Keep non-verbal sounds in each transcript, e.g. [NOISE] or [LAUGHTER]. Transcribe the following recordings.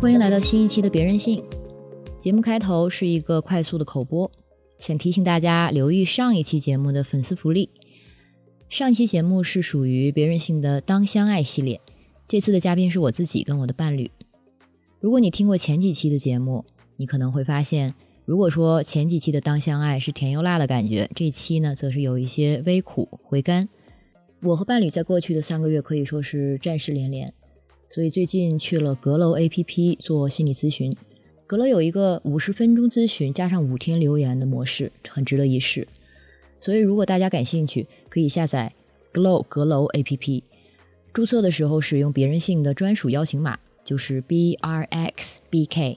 欢迎来到新一期的《别任性》节目。开头是一个快速的口播，想提醒大家留意上一期节目的粉丝福利。上期节目是属于《别任性》的“当相爱”系列，这次的嘉宾是我自己跟我的伴侣。如果你听过前几期的节目，你可能会发现，如果说前几期的“当相爱”是甜又辣的感觉，这期呢则是有一些微苦回甘。我和伴侣在过去的三个月可以说是战事连连。所以最近去了阁楼 APP 做心理咨询，阁楼有一个五十分钟咨询加上五天留言的模式，很值得一试。所以如果大家感兴趣，可以下载 Glow 阁楼 APP，注册的时候使用别人性的专属邀请码，就是 BRXBK，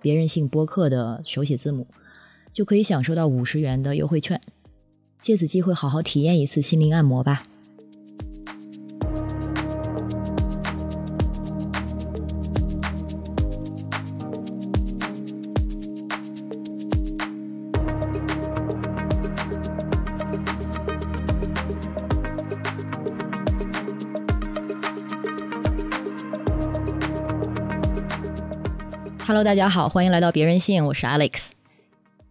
别人性播客的手写字母，就可以享受到五十元的优惠券。借此机会好好体验一次心灵按摩吧。Hello，大家好，欢迎来到别人信，我是 Alex。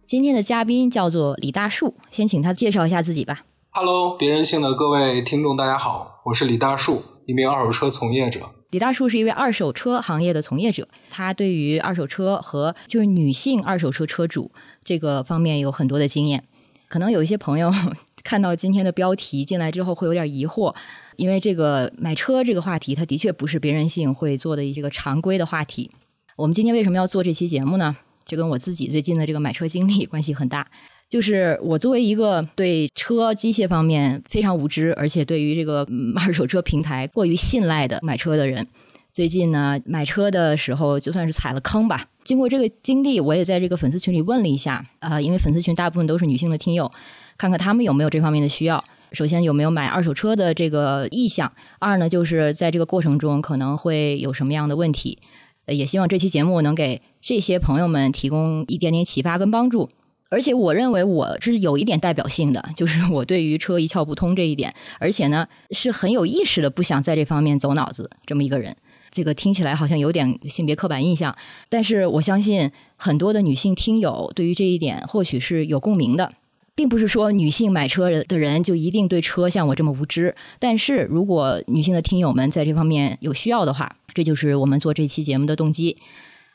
今天的嘉宾叫做李大树，先请他介绍一下自己吧。Hello，别人信的各位听众，大家好，我是李大树，一名二手车从业者。李大树是一位二手车行业的从业者，他对于二手车和就是女性二手车车主这个方面有很多的经验。可能有一些朋友 [LAUGHS] 看到今天的标题进来之后会有点疑惑，因为这个买车这个话题，它的确不是别人性会做的一个常规的话题。我们今天为什么要做这期节目呢？这跟我自己最近的这个买车经历关系很大。就是我作为一个对车机械方面非常无知，而且对于这个二手车平台过于信赖的买车的人，最近呢买车的时候就算是踩了坑吧。经过这个经历，我也在这个粉丝群里问了一下，啊，因为粉丝群大部分都是女性的听友，看看他们有没有这方面的需要。首先有没有买二手车的这个意向？二呢，就是在这个过程中可能会有什么样的问题？也希望这期节目能给这些朋友们提供一点点启发跟帮助，而且我认为我是有一点代表性的，就是我对于车一窍不通这一点，而且呢是很有意识的不想在这方面走脑子这么一个人。这个听起来好像有点性别刻板印象，但是我相信很多的女性听友对于这一点或许是有共鸣的。并不是说女性买车的人就一定对车像我这么无知，但是如果女性的听友们在这方面有需要的话，这就是我们做这期节目的动机。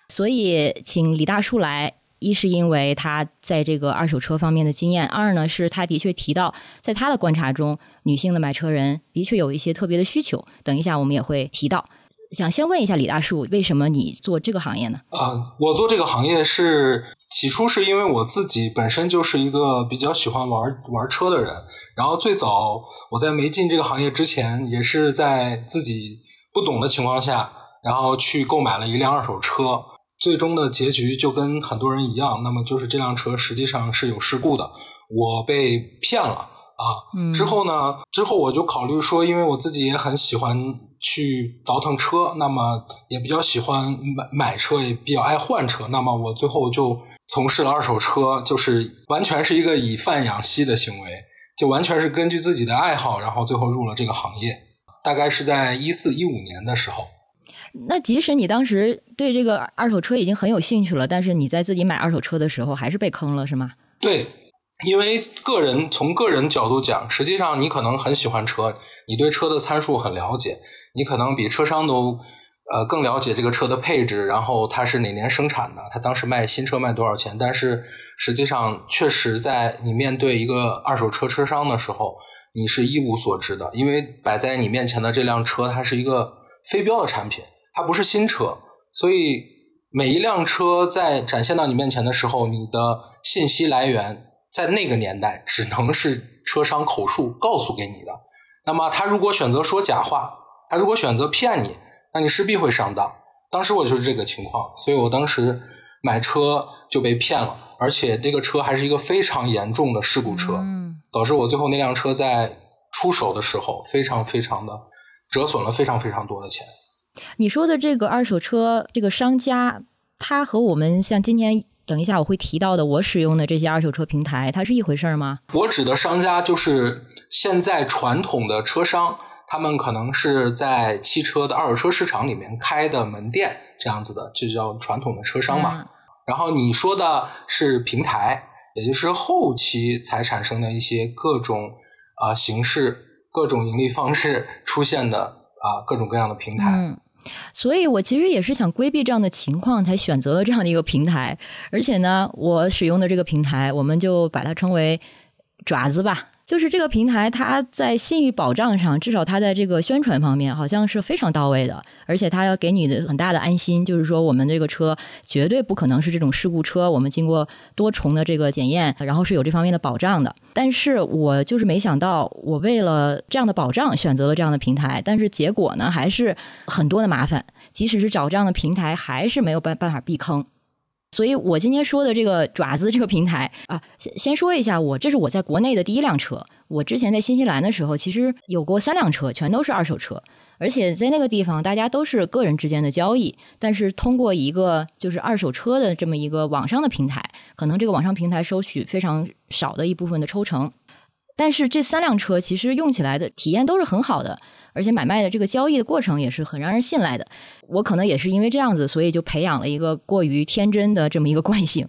所以请李大叔来，一是因为他在这个二手车方面的经验，二呢是他的确提到，在他的观察中，女性的买车人的确有一些特别的需求。等一下我们也会提到。想先问一下李大叔，为什么你做这个行业呢？啊，我做这个行业是起初是因为我自己本身就是一个比较喜欢玩玩车的人，然后最早我在没进这个行业之前，也是在自己不懂的情况下，然后去购买了一辆二手车，最终的结局就跟很多人一样，那么就是这辆车实际上是有事故的，我被骗了啊。之后呢，之后我就考虑说，因为我自己也很喜欢。去倒腾车，那么也比较喜欢买买车，也比较爱换车。那么我最后就从事了二手车，就是完全是一个以贩养吸的行为，就完全是根据自己的爱好，然后最后入了这个行业。大概是在一四一五年的时候。那即使你当时对这个二手车已经很有兴趣了，但是你在自己买二手车的时候还是被坑了，是吗？对。因为个人从个人角度讲，实际上你可能很喜欢车，你对车的参数很了解，你可能比车商都呃更了解这个车的配置，然后它是哪年生产的，它当时卖新车卖多少钱。但是实际上，确实在你面对一个二手车车商的时候，你是一无所知的，因为摆在你面前的这辆车，它是一个非标的产品，它不是新车，所以每一辆车在展现到你面前的时候，你的信息来源。在那个年代，只能是车商口述告诉给你的。那么，他如果选择说假话，他如果选择骗你，那你势必会上当。当时我就是这个情况，所以我当时买车就被骗了，而且这个车还是一个非常严重的事故车，嗯导致我最后那辆车在出手的时候，非常非常的折损了非常非常多的钱。你说的这个二手车这个商家，他和我们像今天。等一下我会提到的，我使用的这些二手车平台，它是一回事儿吗？我指的商家就是现在传统的车商，他们可能是在汽车的二手车市场里面开的门店这样子的，这叫传统的车商嘛。然后你说的是平台，也就是后期才产生的一些各种啊形式、各种盈利方式出现的啊各种各样的平台。嗯所以，我其实也是想规避这样的情况，才选择了这样的一个平台。而且呢，我使用的这个平台，我们就把它称为“爪子”吧。就是这个平台，它在信誉保障上，至少它在这个宣传方面，好像是非常到位的。而且它要给你的很大的安心，就是说我们这个车绝对不可能是这种事故车，我们经过多重的这个检验，然后是有这方面的保障的。但是我就是没想到，我为了这样的保障选择了这样的平台，但是结果呢，还是很多的麻烦。即使是找这样的平台，还是没有办办法避坑。所以我今天说的这个爪子 [LAUGHS] 这个平台啊，先先说一下，我这是我在国内的第一辆车。我之前在新西兰的时候，其实有过三辆车，全都是二手车，而且在那个地方，大家都是个人之间的交易，但是通过一个就是二手车的这么一个网上的平台，可能这个网上平台收取非常少的一部分的抽成。但是这三辆车其实用起来的体验都是很好的。而且买卖的这个交易的过程也是很让人信赖的。我可能也是因为这样子，所以就培养了一个过于天真的这么一个惯性。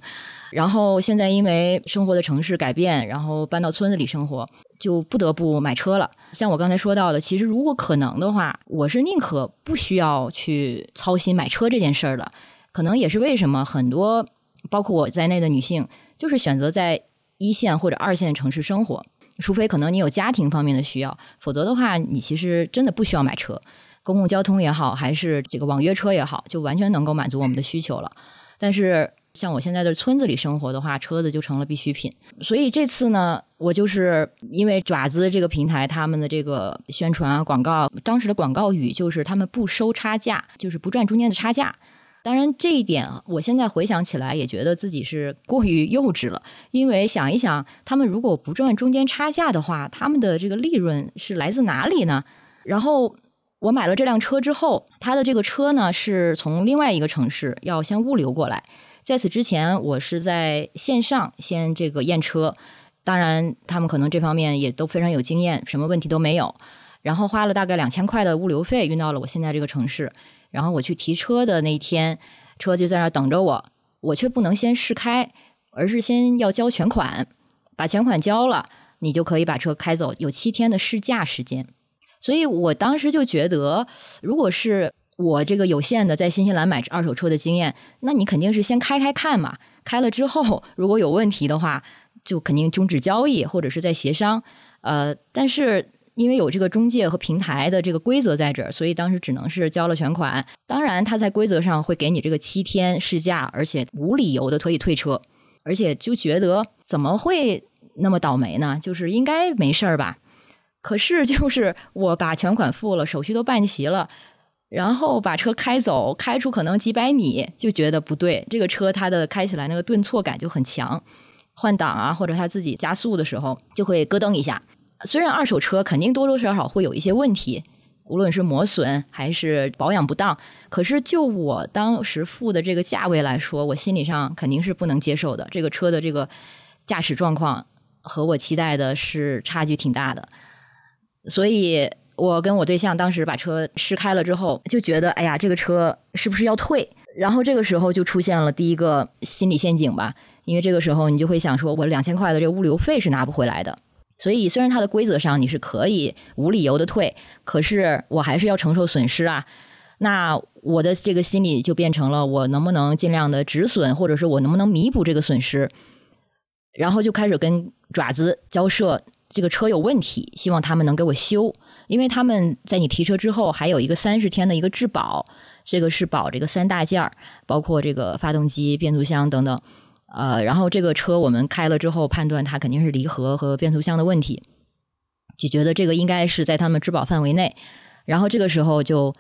然后现在因为生活的城市改变，然后搬到村子里生活，就不得不买车了。像我刚才说到的，其实如果可能的话，我是宁可不需要去操心买车这件事儿的。可能也是为什么很多包括我在内的女性，就是选择在一线或者二线城市生活。除非可能你有家庭方面的需要，否则的话，你其实真的不需要买车。公共交通也好，还是这个网约车也好，就完全能够满足我们的需求了。但是像我现在的村子里生活的话，车子就成了必需品。所以这次呢，我就是因为爪子这个平台，他们的这个宣传啊、广告，当时的广告语就是他们不收差价，就是不赚中间的差价。当然，这一点我现在回想起来也觉得自己是过于幼稚了。因为想一想，他们如果不赚中间差价的话，他们的这个利润是来自哪里呢？然后我买了这辆车之后，他的这个车呢是从另外一个城市要先物流过来。在此之前，我是在线上先这个验车，当然他们可能这方面也都非常有经验，什么问题都没有。然后花了大概两千块的物流费运到了我现在这个城市。然后我去提车的那天，车就在那等着我，我却不能先试开，而是先要交全款，把全款交了，你就可以把车开走，有七天的试驾时间。所以我当时就觉得，如果是我这个有限的在新西兰买二手车的经验，那你肯定是先开开看嘛，开了之后如果有问题的话，就肯定终止交易或者是在协商。呃，但是。因为有这个中介和平台的这个规则在这儿，所以当时只能是交了全款。当然，他在规则上会给你这个七天试驾，而且无理由的可以退车。而且就觉得怎么会那么倒霉呢？就是应该没事儿吧？可是就是我把全款付了，手续都办齐了，然后把车开走，开出可能几百米，就觉得不对。这个车它的开起来那个顿挫感就很强，换挡啊，或者它自己加速的时候就会咯噔一下。虽然二手车肯定多多少少会有一些问题，无论是磨损还是保养不当，可是就我当时付的这个价位来说，我心理上肯定是不能接受的。这个车的这个驾驶状况和我期待的是差距挺大的，所以我跟我对象当时把车试开了之后，就觉得哎呀，这个车是不是要退？然后这个时候就出现了第一个心理陷阱吧，因为这个时候你就会想说，我两千块的这个物流费是拿不回来的。所以，虽然它的规则上你是可以无理由的退，可是我还是要承受损失啊。那我的这个心理就变成了，我能不能尽量的止损，或者是我能不能弥补这个损失？然后就开始跟爪子交涉，这个车有问题，希望他们能给我修，因为他们在你提车之后还有一个三十天的一个质保，这个是保这个三大件儿，包括这个发动机、变速箱等等。呃，然后这个车我们开了之后，判断它肯定是离合和变速箱的问题，就觉得这个应该是在他们质保范围内。然后这个时候就，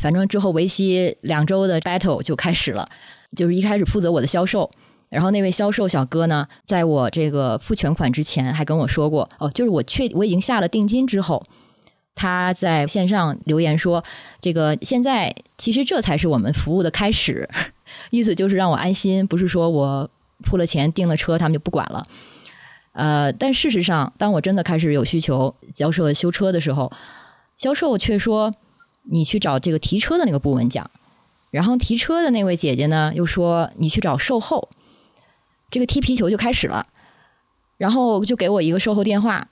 反正之后为期两周的 battle 就开始了。就是一开始负责我的销售，然后那位销售小哥呢，在我这个付全款之前还跟我说过，哦，就是我确我已经下了定金之后，他在线上留言说，这个现在其实这才是我们服务的开始，意思就是让我安心，不是说我。付了钱订了车，他们就不管了。呃，但事实上，当我真的开始有需求交涉修车的时候，销售却说你去找这个提车的那个部门讲，然后提车的那位姐姐呢又说你去找售后，这个踢皮球就开始了，然后就给我一个售后电话。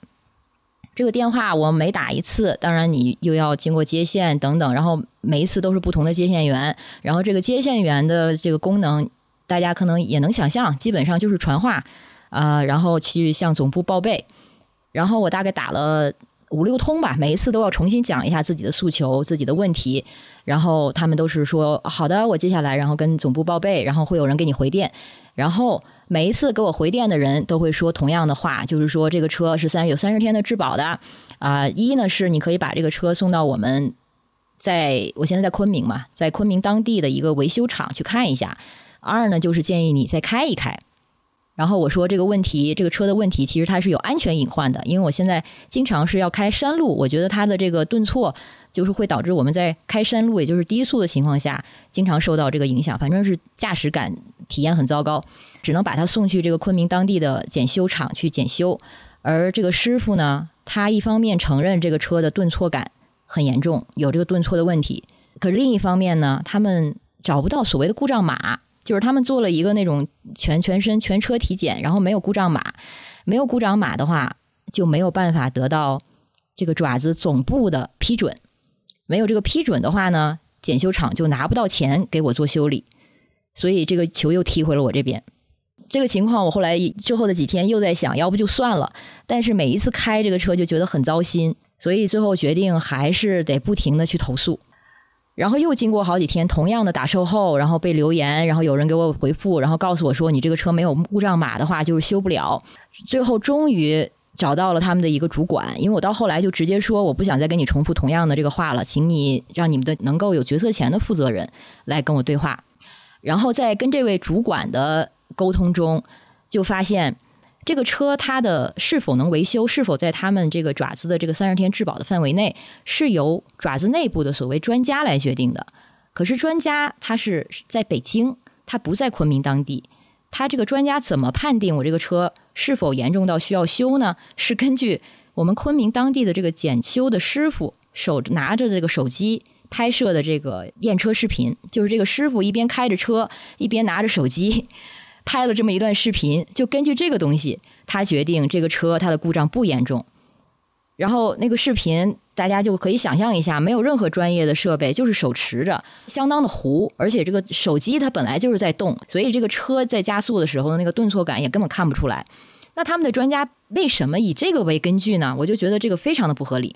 这个电话我每打一次，当然你又要经过接线等等，然后每一次都是不同的接线员，然后这个接线员的这个功能，大家可能也能想象，基本上就是传话啊，然后去向总部报备，然后我大概打了五六通吧，每一次都要重新讲一下自己的诉求、自己的问题，然后他们都是说好的，我接下来然后跟总部报备，然后会有人给你回电，然后。每一次给我回电的人都会说同样的话，就是说这个车是三有三十天的质保的，啊，一呢是你可以把这个车送到我们在我现在在昆明嘛，在昆明当地的一个维修厂去看一下，二呢就是建议你再开一开。然后我说这个问题，这个车的问题其实它是有安全隐患的，因为我现在经常是要开山路，我觉得它的这个顿挫就是会导致我们在开山路，也就是低速的情况下，经常受到这个影响，反正是驾驶感体验很糟糕，只能把它送去这个昆明当地的检修厂去检修。而这个师傅呢，他一方面承认这个车的顿挫感很严重，有这个顿挫的问题，可是另一方面呢，他们找不到所谓的故障码。就是他们做了一个那种全全身全车体检，然后没有故障码，没有故障码的话就没有办法得到这个爪子总部的批准，没有这个批准的话呢，检修厂就拿不到钱给我做修理，所以这个球又踢回了我这边。这个情况我后来之后的几天又在想，要不就算了，但是每一次开这个车就觉得很糟心，所以最后决定还是得不停的去投诉。然后又经过好几天，同样的打售后，然后被留言，然后有人给我回复，然后告诉我说你这个车没有故障码的话就是修不了。最后终于找到了他们的一个主管，因为我到后来就直接说我不想再跟你重复同样的这个话了，请你让你们的能够有决策权的负责人来跟我对话。然后在跟这位主管的沟通中，就发现。这个车它的是否能维修，是否在他们这个爪子的这个三十天质保的范围内，是由爪子内部的所谓专家来决定的。可是专家他是在北京，他不在昆明当地，他这个专家怎么判定我这个车是否严重到需要修呢？是根据我们昆明当地的这个检修的师傅手拿着这个手机拍摄的这个验车视频，就是这个师傅一边开着车，一边拿着手机。拍了这么一段视频，就根据这个东西，他决定这个车它的故障不严重。然后那个视频大家就可以想象一下，没有任何专业的设备，就是手持着，相当的糊，而且这个手机它本来就是在动，所以这个车在加速的时候那个顿挫感也根本看不出来。那他们的专家为什么以这个为根据呢？我就觉得这个非常的不合理。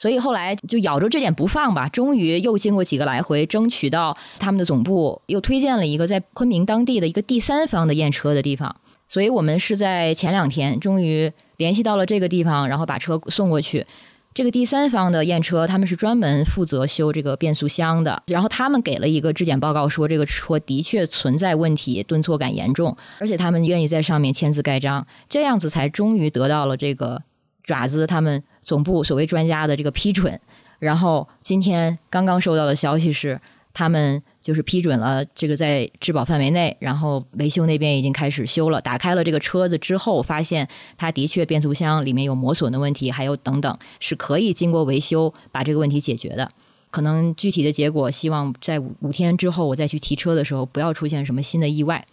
所以后来就咬着这点不放吧，终于又经过几个来回，争取到他们的总部又推荐了一个在昆明当地的一个第三方的验车的地方。所以我们是在前两天终于联系到了这个地方，然后把车送过去。这个第三方的验车，他们是专门负责修这个变速箱的，然后他们给了一个质检报告，说这个车的确存在问题，顿挫感严重，而且他们愿意在上面签字盖章，这样子才终于得到了这个爪子他们。总部所谓专家的这个批准，然后今天刚刚收到的消息是，他们就是批准了这个在质保范围内，然后维修那边已经开始修了。打开了这个车子之后，发现它的确变速箱里面有磨损的问题，还有等等，是可以经过维修把这个问题解决的。可能具体的结果，希望在五五天之后我再去提车的时候，不要出现什么新的意外。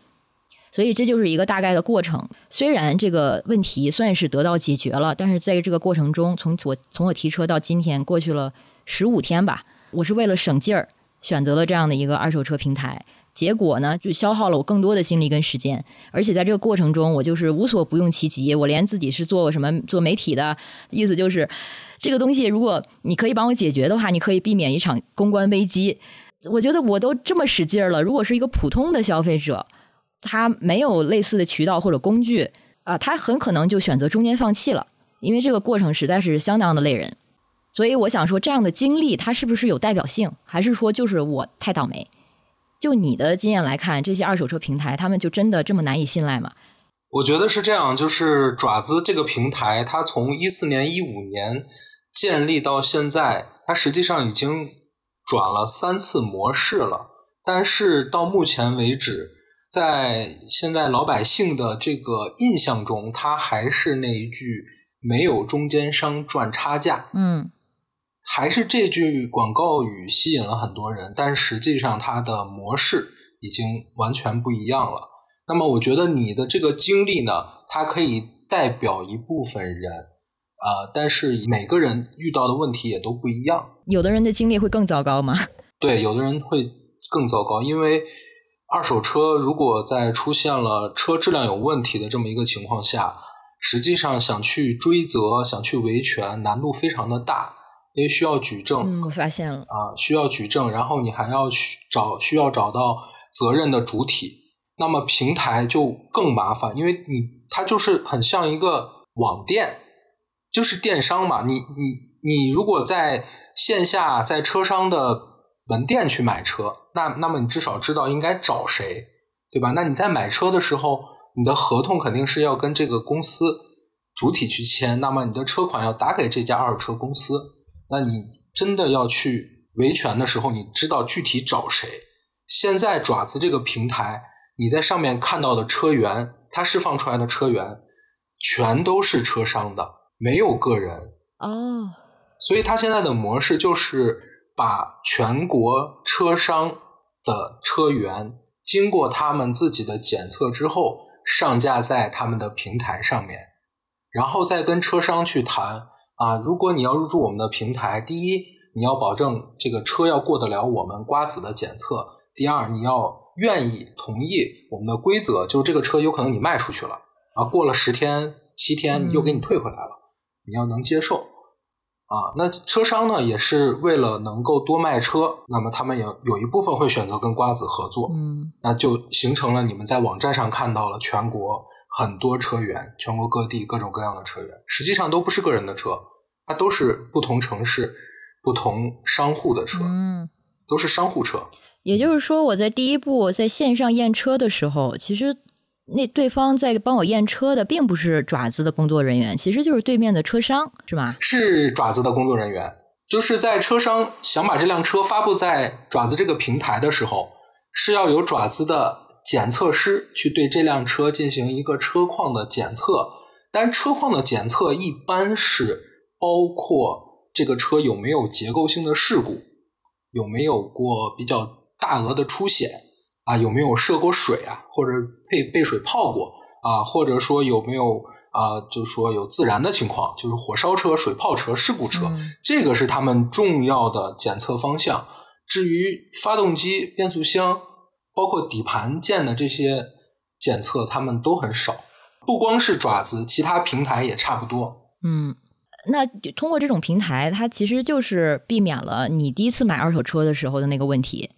所以这就是一个大概的过程。虽然这个问题算是得到解决了，但是在这个过程中，从我从我提车到今天过去了十五天吧。我是为了省劲儿，选择了这样的一个二手车平台。结果呢，就消耗了我更多的精力跟时间。而且在这个过程中，我就是无所不用其极。我连自己是做什么做媒体的，意思就是这个东西，如果你可以帮我解决的话，你可以避免一场公关危机。我觉得我都这么使劲儿了，如果是一个普通的消费者。他没有类似的渠道或者工具啊，他很可能就选择中间放弃了，因为这个过程实在是相当的累人。所以我想说，这样的经历它是不是有代表性，还是说就是我太倒霉？就你的经验来看，这些二手车平台他们就真的这么难以信赖吗？我觉得是这样，就是爪子这个平台，它从一四年、一五年建立到现在，它实际上已经转了三次模式了，但是到目前为止。在现在老百姓的这个印象中，它还是那一句“没有中间商赚差价”。嗯，还是这句广告语吸引了很多人，但实际上它的模式已经完全不一样了。那么，我觉得你的这个经历呢，它可以代表一部分人，啊，但是每个人遇到的问题也都不一样。有的人的经历会更糟糕吗？[LAUGHS] 对，有的人会更糟糕，因为二手车如果在出现了车质量有问题的这么一个情况下，实际上想去追责、想去维权，难度非常的大，因为需要举证。嗯，我发现了啊，需要举证，然后你还要去找需要找到责任的主体。那么平台就更麻烦，因为你它就是很像一个网店，就是电商嘛。你你你如果在线下在车商的门店去买车，那那么你至少知道应该找谁，对吧？那你在买车的时候，你的合同肯定是要跟这个公司主体去签，那么你的车款要打给这家二手车公司。那你真的要去维权的时候，你知道具体找谁。现在爪子这个平台。你在上面看到的车源，它释放出来的车源全都是车商的，没有个人哦。所以它现在的模式就是把全国车商的车源经过他们自己的检测之后，上架在他们的平台上面，然后再跟车商去谈啊。如果你要入驻我们的平台，第一你要保证这个车要过得了我们瓜子的检测，第二你要。愿意同意我们的规则，就是这个车有可能你卖出去了啊，过了十天七天又给你退回来了，你要能接受啊。那车商呢也是为了能够多卖车，那么他们也有一部分会选择跟瓜子合作，嗯，那就形成了你们在网站上看到了全国很多车源，全国各地各种各样的车源，实际上都不是个人的车，它都是不同城市不同商户的车，嗯，都是商户车。也就是说，我在第一步在线上验车的时候，其实那对方在帮我验车的并不是爪子的工作人员，其实就是对面的车商，是吧？是爪子的工作人员，就是在车商想把这辆车发布在爪子这个平台的时候，是要有爪子的检测师去对这辆车进行一个车况的检测。但车况的检测一般是包括这个车有没有结构性的事故，有没有过比较。大额的出险啊，有没有涉过水啊，或者被被水泡过啊，或者说有没有啊，就是说有自燃的情况，就是火烧车、水泡车、事故车，这个是他们重要的检测方向。至于发动机、变速箱，包括底盘件的这些检测，他们都很少。不光是爪子，其他平台也差不多。嗯，那通过这种平台，它其实就是避免了你第一次买二手车的时候的那个问题。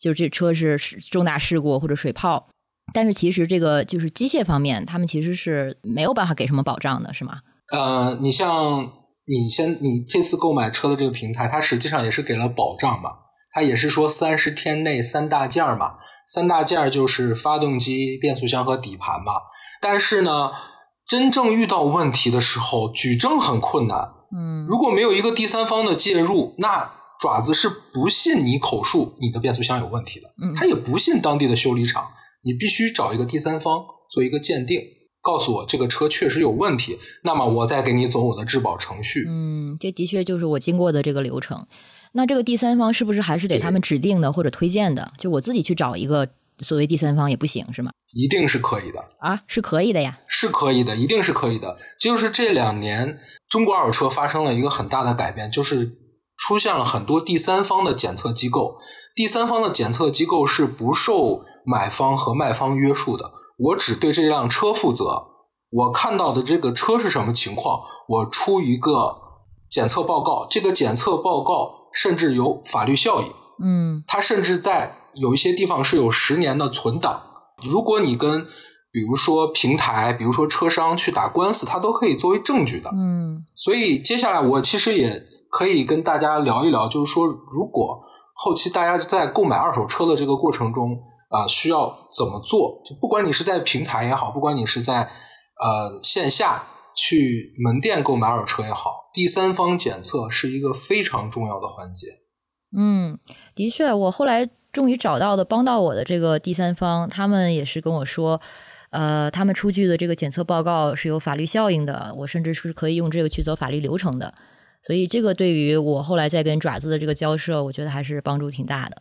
就是这车是重大事故或者水泡，但是其实这个就是机械方面，他们其实是没有办法给什么保障的，是吗？呃，你像你先你这次购买车的这个平台，它实际上也是给了保障嘛，它也是说三十天内三大件儿嘛，三大件儿就是发动机、变速箱和底盘嘛。但是呢，真正遇到问题的时候，举证很困难。嗯，如果没有一个第三方的介入，那。爪子是不信你口述你的变速箱有问题的，他也不信当地的修理厂。你必须找一个第三方做一个鉴定，告诉我这个车确实有问题，那么我再给你走我的质保程序。嗯，这的确就是我经过的这个流程。那这个第三方是不是还是得他们指定的或者推荐的？就我自己去找一个所谓第三方也不行是吗？一定是可以的啊，是可以的呀，是可以的，一定是可以的。就是这两年中国二手车发生了一个很大的改变，就是。出现了很多第三方的检测机构，第三方的检测机构是不受买方和卖方约束的。我只对这辆车负责，我看到的这个车是什么情况，我出一个检测报告。这个检测报告甚至有法律效益，嗯，它甚至在有一些地方是有十年的存档。如果你跟比如说平台，比如说车商去打官司，它都可以作为证据的，嗯。所以接下来我其实也。可以跟大家聊一聊，就是说，如果后期大家在购买二手车的这个过程中啊，需要怎么做？就不管你是在平台也好，不管你是在呃线下去门店购买二手车也好，第三方检测是一个非常重要的环节。嗯，的确，我后来终于找到的帮到我的这个第三方，他们也是跟我说，呃，他们出具的这个检测报告是有法律效应的，我甚至是可以用这个去走法律流程的。所以这个对于我后来再跟爪子的这个交涉，我觉得还是帮助挺大的。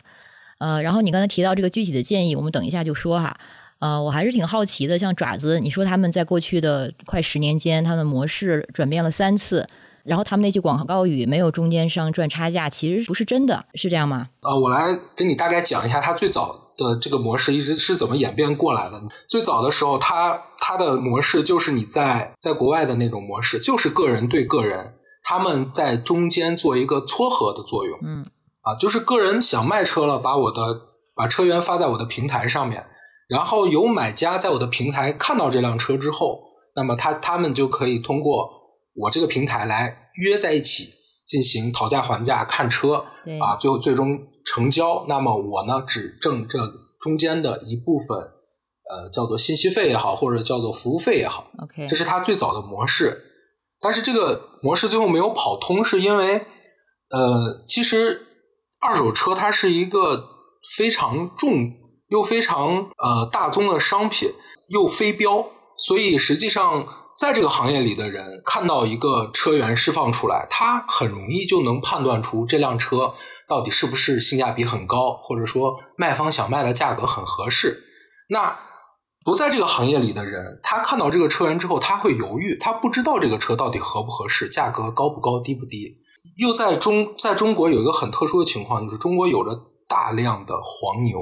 呃，然后你刚才提到这个具体的建议，我们等一下就说哈。呃，我还是挺好奇的，像爪子，你说他们在过去的快十年间，他们模式转变了三次，然后他们那句广告语“没有中间商赚差价”，其实不是真的，是这样吗？呃，我来跟你大概讲一下，它最早的这个模式一直是怎么演变过来的。最早的时候，它它的模式就是你在在国外的那种模式，就是个人对个人，他们在中间做一个撮合的作用。嗯，啊，就是个人想卖车了，把我的把车源发在我的平台上面。然后有买家在我的平台看到这辆车之后，那么他他们就可以通过我这个平台来约在一起进行讨价还价看车，啊，最后最终成交。那么我呢只挣这中间的一部分，呃，叫做信息费也好，或者叫做服务费也好。OK，这是他最早的模式。但是这个模式最后没有跑通，是因为呃，其实二手车它是一个非常重。又非常呃大宗的商品，又非标，所以实际上在这个行业里的人看到一个车源释放出来，他很容易就能判断出这辆车到底是不是性价比很高，或者说卖方想卖的价格很合适。那不在这个行业里的人，他看到这个车源之后，他会犹豫，他不知道这个车到底合不合适，价格高不高，低不低。又在中在中国有一个很特殊的情况，就是中国有着大量的黄牛。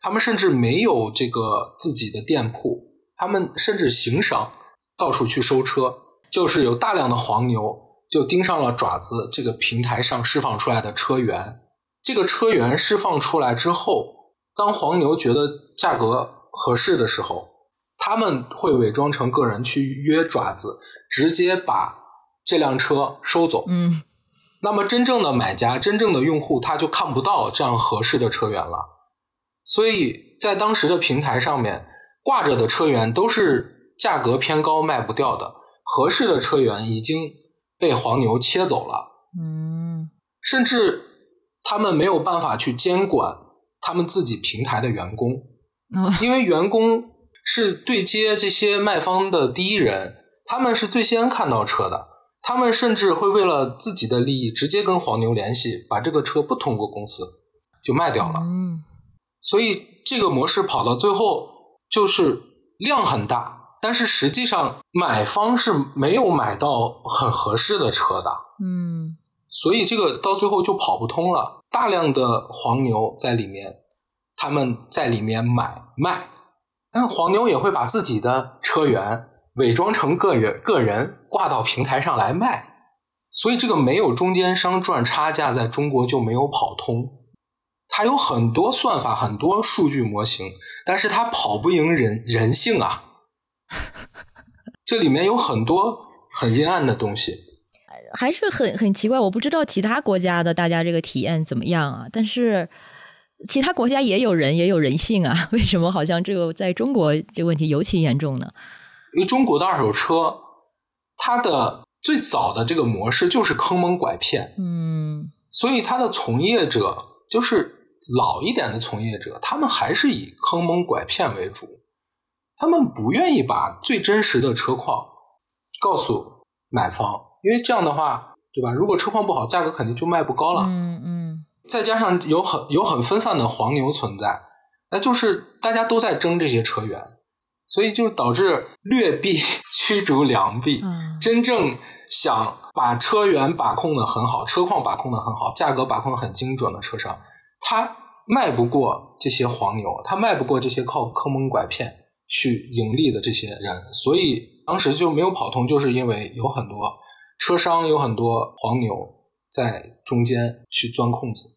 他们甚至没有这个自己的店铺，他们甚至行商，到处去收车，就是有大量的黄牛就盯上了爪子这个平台上释放出来的车源。这个车源释放出来之后，当黄牛觉得价格合适的时候，他们会伪装成个人去约爪子，直接把这辆车收走。嗯，那么真正的买家、真正的用户，他就看不到这样合适的车源了。所以在当时的平台上面挂着的车源都是价格偏高卖不掉的，合适的车源已经被黄牛切走了。嗯，甚至他们没有办法去监管他们自己平台的员工，[LAUGHS] 因为员工是对接这些卖方的第一人，他们是最先看到车的，他们甚至会为了自己的利益直接跟黄牛联系，把这个车不通过公司就卖掉了。嗯。所以这个模式跑到最后就是量很大，但是实际上买方是没有买到很合适的车的。嗯，所以这个到最后就跑不通了。大量的黄牛在里面，他们在里面买卖，但黄牛也会把自己的车源伪装成个人个人挂到平台上来卖，所以这个没有中间商赚差价，在中国就没有跑通。它有很多算法，很多数据模型，但是它跑不赢人人性啊！这里面有很多很阴暗的东西，还是很很奇怪。我不知道其他国家的大家这个体验怎么样啊？但是其他国家也有人，也有人性啊。[LAUGHS] 为什么好像这个在中国这个问题尤其严重呢？因为中国的二手车，它的最早的这个模式就是坑蒙拐骗，嗯，所以它的从业者就是。老一点的从业者，他们还是以坑蒙拐骗为主，他们不愿意把最真实的车况告诉买方，因为这样的话，对吧？如果车况不好，价格肯定就卖不高了。嗯嗯。再加上有很有很分散的黄牛存在，那就是大家都在争这些车源，所以就导致劣币 [LAUGHS] 驱逐良币。真正想把车源把控的很好，车况把控的很好，价格把控的很精准的车商。他卖不过这些黄牛，他卖不过这些靠坑蒙拐骗去盈利的这些人，所以当时就没有跑通，就是因为有很多车商，有很多黄牛在中间去钻空子。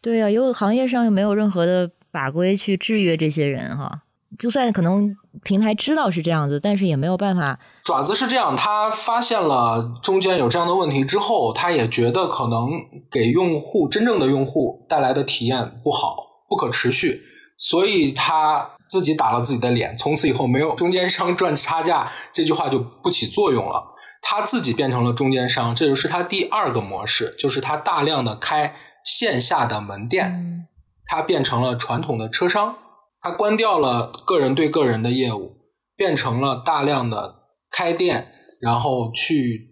对呀，有行业上又没有任何的法规去制约这些人哈。就算可能平台知道是这样子，但是也没有办法。爪子是这样，他发现了中间有这样的问题之后，他也觉得可能给用户真正的用户带来的体验不好、不可持续，所以他自己打了自己的脸。从此以后，没有中间商赚差价这句话就不起作用了，他自己变成了中间商，这就是他第二个模式，就是他大量的开线下的门店。他变成了传统的车商，他关掉了个人对个人的业务，变成了大量的开店，然后去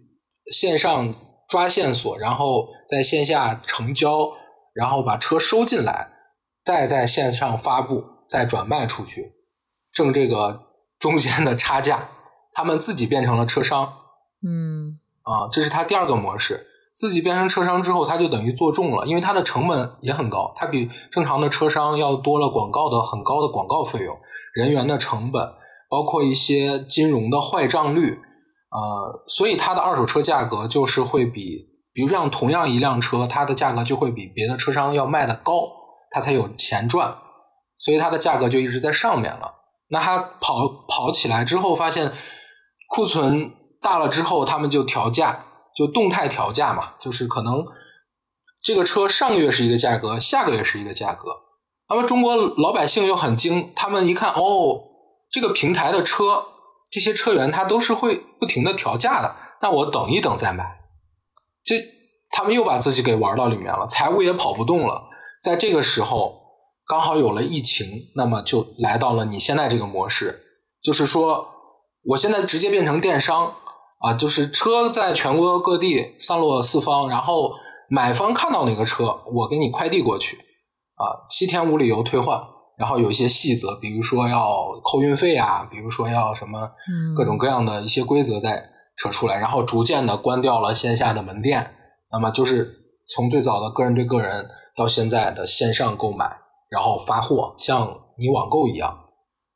线上抓线索，然后在线下成交，然后把车收进来，再在线上发布，再转卖出去，挣这个中间的差价。他们自己变成了车商，嗯啊，这是他第二个模式。自己变成车商之后，他就等于做重了，因为他的成本也很高，他比正常的车商要多了广告的很高的广告费用、人员的成本，包括一些金融的坏账率，呃，所以它的二手车价格就是会比，比如像同样一辆车，它的价格就会比别的车商要卖的高，它才有钱赚，所以它的价格就一直在上面了。那它跑跑起来之后，发现库存大了之后，他们就调价。就动态调价嘛，就是可能这个车上个月是一个价格，下个月是一个价格。那么中国老百姓又很精，他们一看哦，这个平台的车，这些车源他都是会不停的调价的，那我等一等再买。这他们又把自己给玩到里面了，财务也跑不动了。在这个时候，刚好有了疫情，那么就来到了你现在这个模式，就是说，我现在直接变成电商。啊，就是车在全国各地散落四方，然后买方看到哪个车，我给你快递过去，啊，七天无理由退换，然后有一些细则，比如说要扣运费啊，比如说要什么，各种各样的一些规则在扯出来，然后逐渐的关掉了线下的门店，那么就是从最早的个人对个人到现在的线上购买，然后发货，像你网购一样，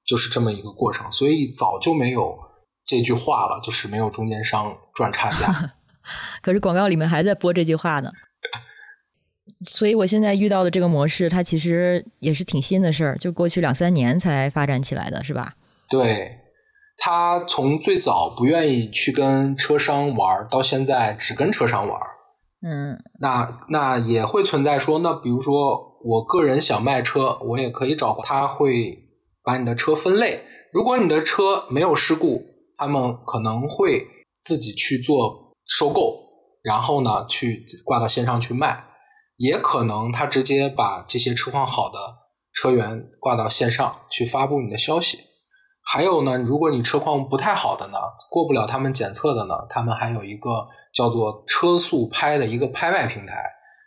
就是这么一个过程，所以早就没有。这句话了，就是没有中间商赚差价。[LAUGHS] 可是广告里面还在播这句话呢。[LAUGHS] 所以我现在遇到的这个模式，它其实也是挺新的事儿，就过去两三年才发展起来的，是吧？对，他从最早不愿意去跟车商玩，到现在只跟车商玩。嗯，那那也会存在说，那比如说我个人想卖车，我也可以找他，会把你的车分类。如果你的车没有事故。他们可能会自己去做收购，然后呢，去挂到线上去卖，也可能他直接把这些车况好的车源挂到线上去发布你的消息。还有呢，如果你车况不太好的呢，过不了他们检测的呢，他们还有一个叫做车速拍的一个拍卖平台，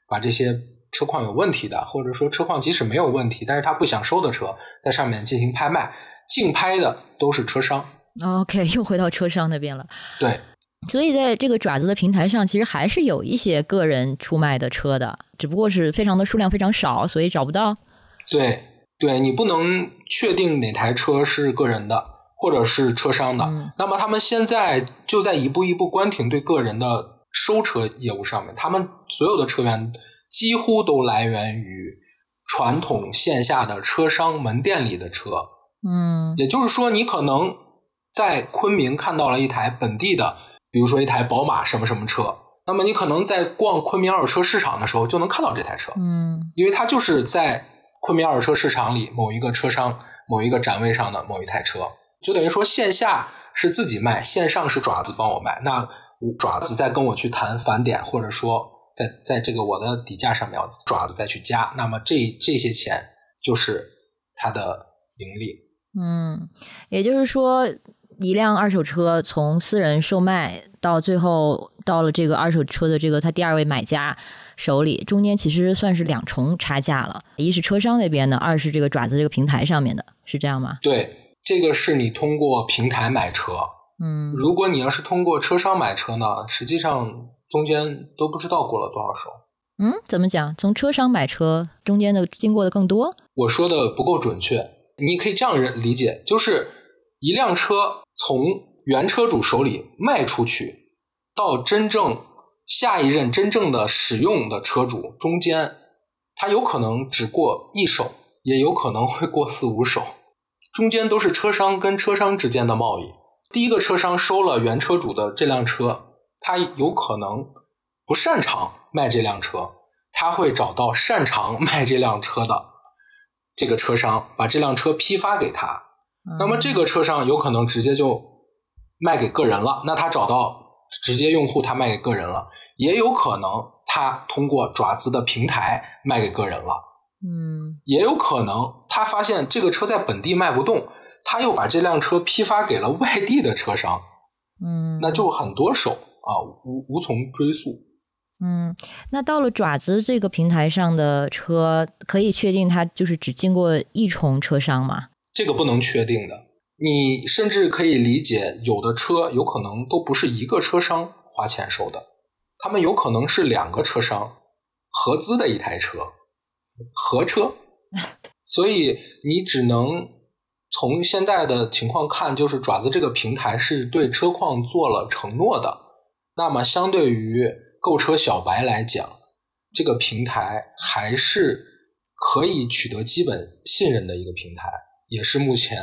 把这些车况有问题的，或者说车况即使没有问题，但是他不想收的车，在上面进行拍卖，竞拍的都是车商。OK，又回到车商那边了。对，所以在这个爪子的平台上，其实还是有一些个人出卖的车的，只不过是非常的数量非常少，所以找不到。对，对你不能确定哪台车是个人的，或者是车商的。那么他们现在就在一步一步关停对个人的收车业务上面，他们所有的车源几乎都来源于传统线下的车商门店里的车。嗯，也就是说，你可能。在昆明看到了一台本地的，比如说一台宝马什么什么车，那么你可能在逛昆明二手车市场的时候就能看到这台车，嗯，因为它就是在昆明二手车市场里某一个车商某一个展位上的某一台车，就等于说线下是自己卖，线上是爪子帮我卖，那爪子再跟我去谈返点，或者说在在这个我的底价上面爪子再去加，那么这这些钱就是它的盈利，嗯，也就是说。一辆二手车从私人售卖到最后到了这个二手车的这个他第二位买家手里，中间其实算是两重差价了。一是车商那边的，二是这个爪子这个平台上面的，是这样吗？对，这个是你通过平台买车。嗯，如果你要是通过车商买车呢，实际上中间都不知道过了多少手。嗯，怎么讲？从车商买车中间的经过的更多？我说的不够准确，你可以这样理解，就是一辆车。从原车主手里卖出去，到真正下一任真正的使用的车主中间，他有可能只过一手，也有可能会过四五手，中间都是车商跟车商之间的贸易。第一个车商收了原车主的这辆车，他有可能不擅长卖这辆车，他会找到擅长卖这辆车的这个车商，把这辆车批发给他。那么这个车商有可能直接就卖给个人了，那他找到直接用户，他卖给个人了，也有可能他通过爪子的平台卖给个人了。嗯也有可能他发现这个车在本地卖不动，他又把这辆车批发给了外地的车商，嗯，那就很多手啊，无无从追溯。嗯，那到了爪子这个平台上的车，可以确定它就是只经过一重车商吗？这个不能确定的。你甚至可以理解，有的车有可能都不是一个车商花钱收的，他们有可能是两个车商合资的一台车，合车。[LAUGHS] 所以你只能从现在的情况看，就是爪子这个平台是对车况做了承诺的。那么相对于购车小白来讲，这个平台还是可以取得基本信任的一个平台，也是目前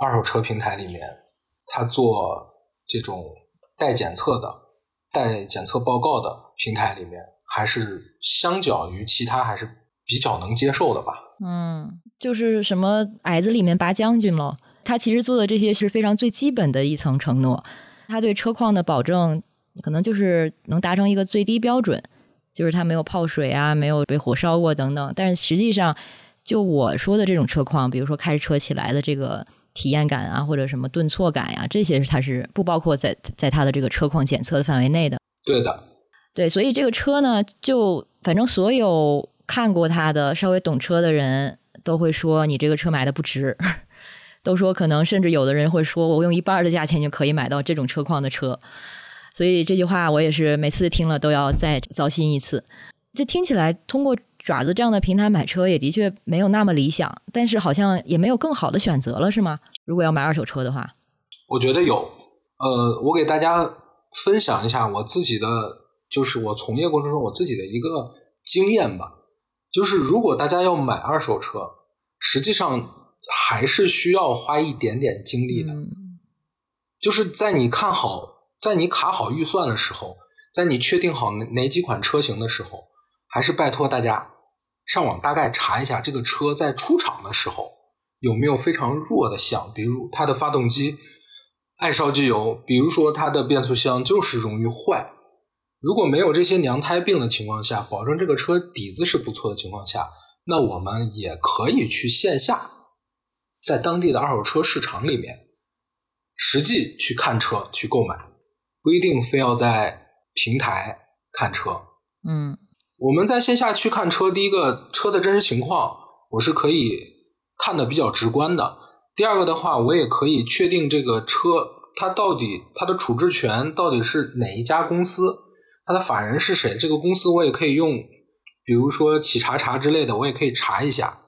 二手车平台里面它做这种带检测的、带检测报告的平台里面，还是相较于其他还是比较能接受的吧。嗯，就是什么矮子里面拔将军了。他其实做的这些是非常最基本的一层承诺，他对车况的保证可能就是能达成一个最低标准，就是它没有泡水啊，没有被火烧过等等。但是实际上，就我说的这种车况，比如说开着车起来的这个体验感啊，或者什么顿挫感呀、这些是它是不包括在在它的这个车况检测的范围内的。对的，对，所以这个车呢，就反正所有看过它的稍微懂车的人都会说，你这个车买的不值，[LAUGHS] 都说可能甚至有的人会说，我用一半的价钱就可以买到这种车况的车。所以这句话我也是每次听了都要再糟心一次。这听起来通过爪子这样的平台买车也的确没有那么理想，但是好像也没有更好的选择了，是吗？如果要买二手车的话，我觉得有。呃，我给大家分享一下我自己的，就是我从业过程中我自己的一个经验吧。就是如果大家要买二手车，实际上还是需要花一点点精力的。嗯就是在你看好，在你卡好预算的时候，在你确定好哪哪几款车型的时候，还是拜托大家上网大概查一下这个车在出厂的时候有没有非常弱的项，比如它的发动机爱烧机油，比如说它的变速箱就是容易坏。如果没有这些娘胎病的情况下，保证这个车底子是不错的情况下，那我们也可以去线下，在当地的二手车市场里面实际去看车去购买，不一定非要在平台看车。嗯我们在线下去看车，第一个车的真实情况我是可以看的比较直观的。第二个的话，我也可以确定这个车它到底它的处置权到底是哪一家公司，它的法人是谁，这个公司我也可以用，比如说企查查之类的，我也可以查一下。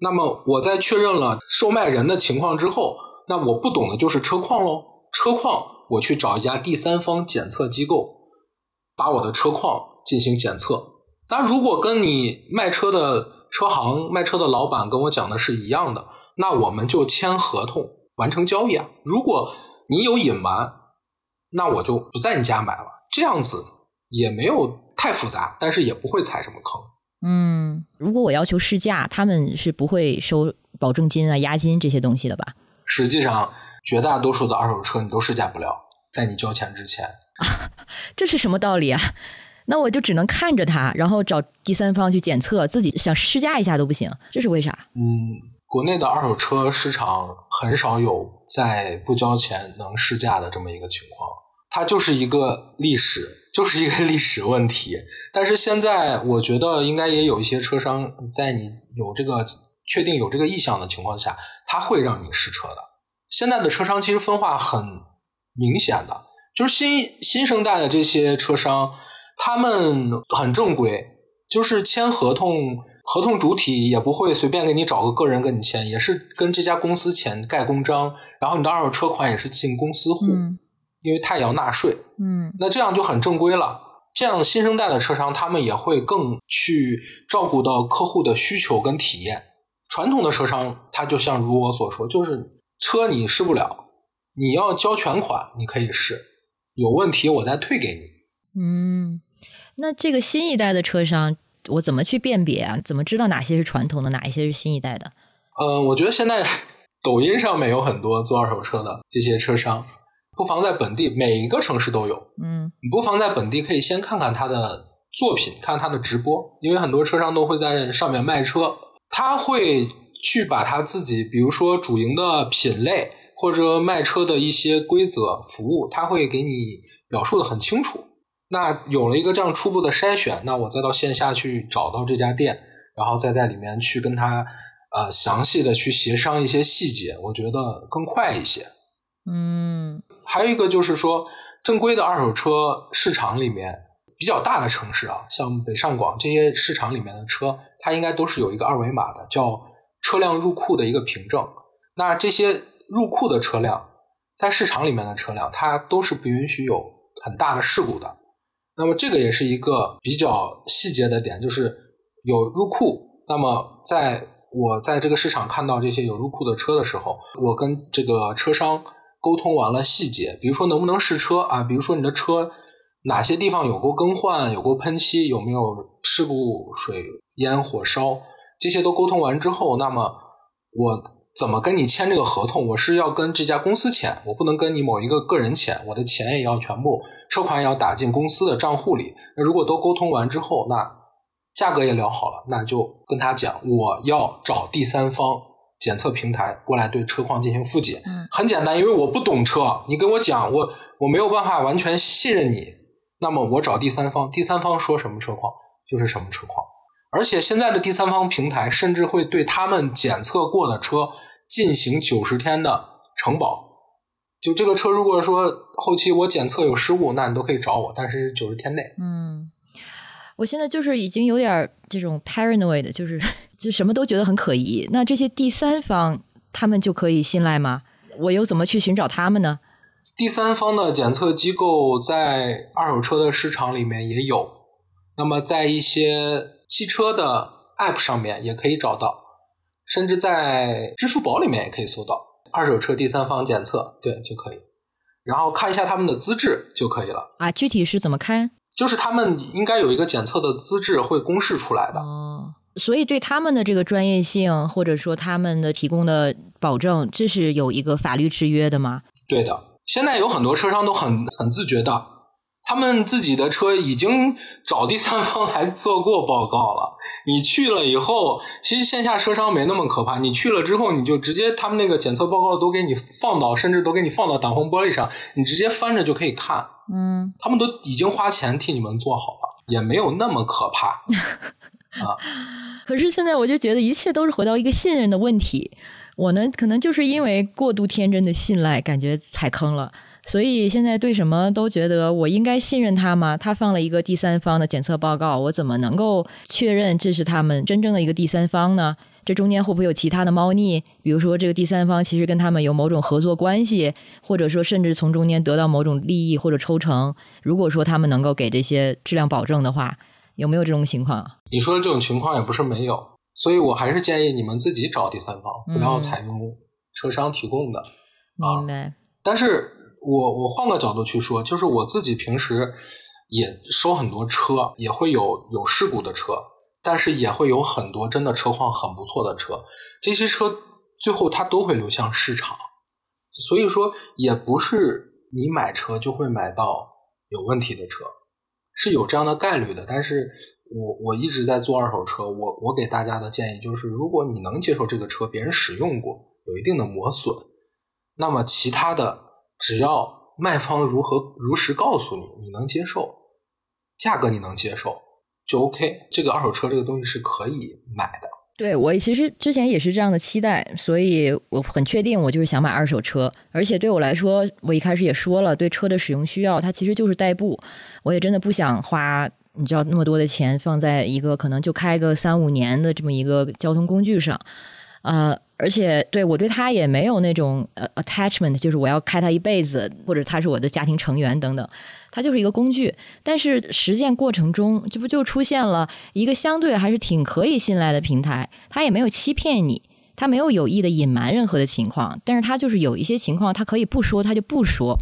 那么我在确认了售卖人的情况之后，那我不懂的就是车况喽。车况我去找一家第三方检测机构，把我的车况进行检测。那如果跟你卖车的车行、卖车的老板跟我讲的是一样的，那我们就签合同完成交易啊。如果你有隐瞒，那我就不在你家买了。这样子也没有太复杂，但是也不会踩什么坑。嗯，如果我要求试驾，他们是不会收保证金啊、押金这些东西的吧？实际上，绝大多数的二手车你都试驾不了，在你交钱之前。[LAUGHS] 这是什么道理啊？那我就只能看着它，然后找第三方去检测，自己想试驾一下都不行，这是为啥？嗯，国内的二手车市场很少有在不交钱能试驾的这么一个情况，它就是一个历史，就是一个 [LAUGHS] 历史问题。但是现在我觉得应该也有一些车商在你有这个确定有这个意向的情况下，他会让你试车的。现在的车商其实分化很明显的，就是新新生代的这些车商，他们很正规，就是签合同，合同主体也不会随便给你找个个人跟你签，也是跟这家公司签盖公章，然后你的二手车款也是进公司户，嗯因为他也要纳税，嗯那这样就很正规了。这样新生代的车商，他们也会更去照顾到客户的需求跟体验。传统的车商，他就像如我所说，就是车你试不了，你要交全款，你可以试，有问题我再退给你。嗯，那这个新一代的车商，我怎么去辨别啊？怎么知道哪些是传统的，哪一些是新一代的？呃，我觉得现在抖音上面有很多做二手车的这些车商，不妨在本地每一个城市都有。嗯你不妨在本地可以先看看他的作品，看他的直播，因为很多车商都会在上面卖车，他会去把他自己，比如说主营的品类或者卖车的一些规则服务，他会给你表述的很清楚。那有了一个这样初步的筛选，那我再到线下去找到这家店，然后再在里面去跟他呃详细的去协商一些细节，我觉得更快一些。嗯，还有一个就是说，正规的二手车市场里面比较大的城市啊，像北上广这些市场里面的车，它应该都是有一个二维码的，叫车辆入库的一个凭证。那这些入库的车辆，在市场里面的车辆，它都是不允许有很大的事故的。那么这个也是一个比较细节的点，就是有入库。那么在我在这个市场看到这些有入库的车的时候，我跟这个车商沟通完了细节，比如说能不能试车啊，比如说你的车哪些地方有过更换、有过喷漆，有没有事故水烟火烧，这些都沟通完之后，那么我。怎么跟你签这个合同？我是要跟这家公司签，我不能跟你某一个个人签。我的钱也要全部，车款也要打进公司的账户里。那如果都沟通完之后，那价格也聊好了，那就跟他讲，我要找第三方检测平台过来对车况进行复检。嗯，很简单，因为我不懂车，你跟我讲，我我没有办法完全信任你。那么我找第三方，第三方说什么车况就是什么车况。而且现在的第三方平台甚至会对他们检测过的车。进行九十天的承保，就这个车，如果说后期我检测有失误，那你都可以找我，但是九十天内。嗯，我现在就是已经有点这种 paranoid，就是就什么都觉得很可疑。那这些第三方他们就可以信赖吗？我又怎么去寻找他们呢？第三方的检测机构在二手车的市场里面也有，那么在一些汽车的 app 上面也可以找到。甚至在支付宝里面也可以搜到二手车第三方检测，对就可以，然后看一下他们的资质就可以了。啊，具体是怎么看？就是他们应该有一个检测的资质会公示出来的。哦，所以对他们的这个专业性，或者说他们的提供的保证，这是有一个法律制约的吗？对的，现在有很多车商都很很自觉的。他们自己的车已经找第三方来做过报告了。你去了以后，其实线下车商没那么可怕。你去了之后，你就直接他们那个检测报告都给你放到，甚至都给你放到挡风玻璃上，你直接翻着就可以看。嗯，他们都已经花钱替你们做好了，也没有那么可怕 [LAUGHS] 啊。[LAUGHS] 可是现在我就觉得一切都是回到一个信任的问题。我呢，可能就是因为过度天真的信赖，感觉踩坑了。所以现在对什么都觉得我应该信任他吗？他放了一个第三方的检测报告，我怎么能够确认这是他们真正的一个第三方呢？这中间会不会有其他的猫腻？比如说这个第三方其实跟他们有某种合作关系，或者说甚至从中间得到某种利益或者抽成？如果说他们能够给这些质量保证的话，有没有这种情况？你说的这种情况也不是没有，所以我还是建议你们自己找第三方，不要采用车商提供的。明白。但是。我我换个角度去说，就是我自己平时也收很多车，也会有有事故的车，但是也会有很多真的车况很不错的车。这些车最后它都会流向市场，所以说也不是你买车就会买到有问题的车，是有这样的概率的。但是我我一直在做二手车，我我给大家的建议就是，如果你能接受这个车别人使用过，有一定的磨损，那么其他的。只要卖方如何如实告诉你，你能接受，价格你能接受，就 OK。这个二手车这个东西是可以买的。对我其实之前也是这样的期待，所以我很确定我就是想买二手车。而且对我来说，我一开始也说了，对车的使用需要，它其实就是代步。我也真的不想花你知道那么多的钱放在一个可能就开个三五年的这么一个交通工具上，呃。而且，对我对他也没有那种呃 attachment，就是我要开他一辈子，或者他是我的家庭成员等等，他就是一个工具。但是实践过程中，这不就出现了一个相对还是挺可以信赖的平台？他也没有欺骗你，他没有有意的隐瞒任何的情况，但是他就是有一些情况，他可以不说，他就不说。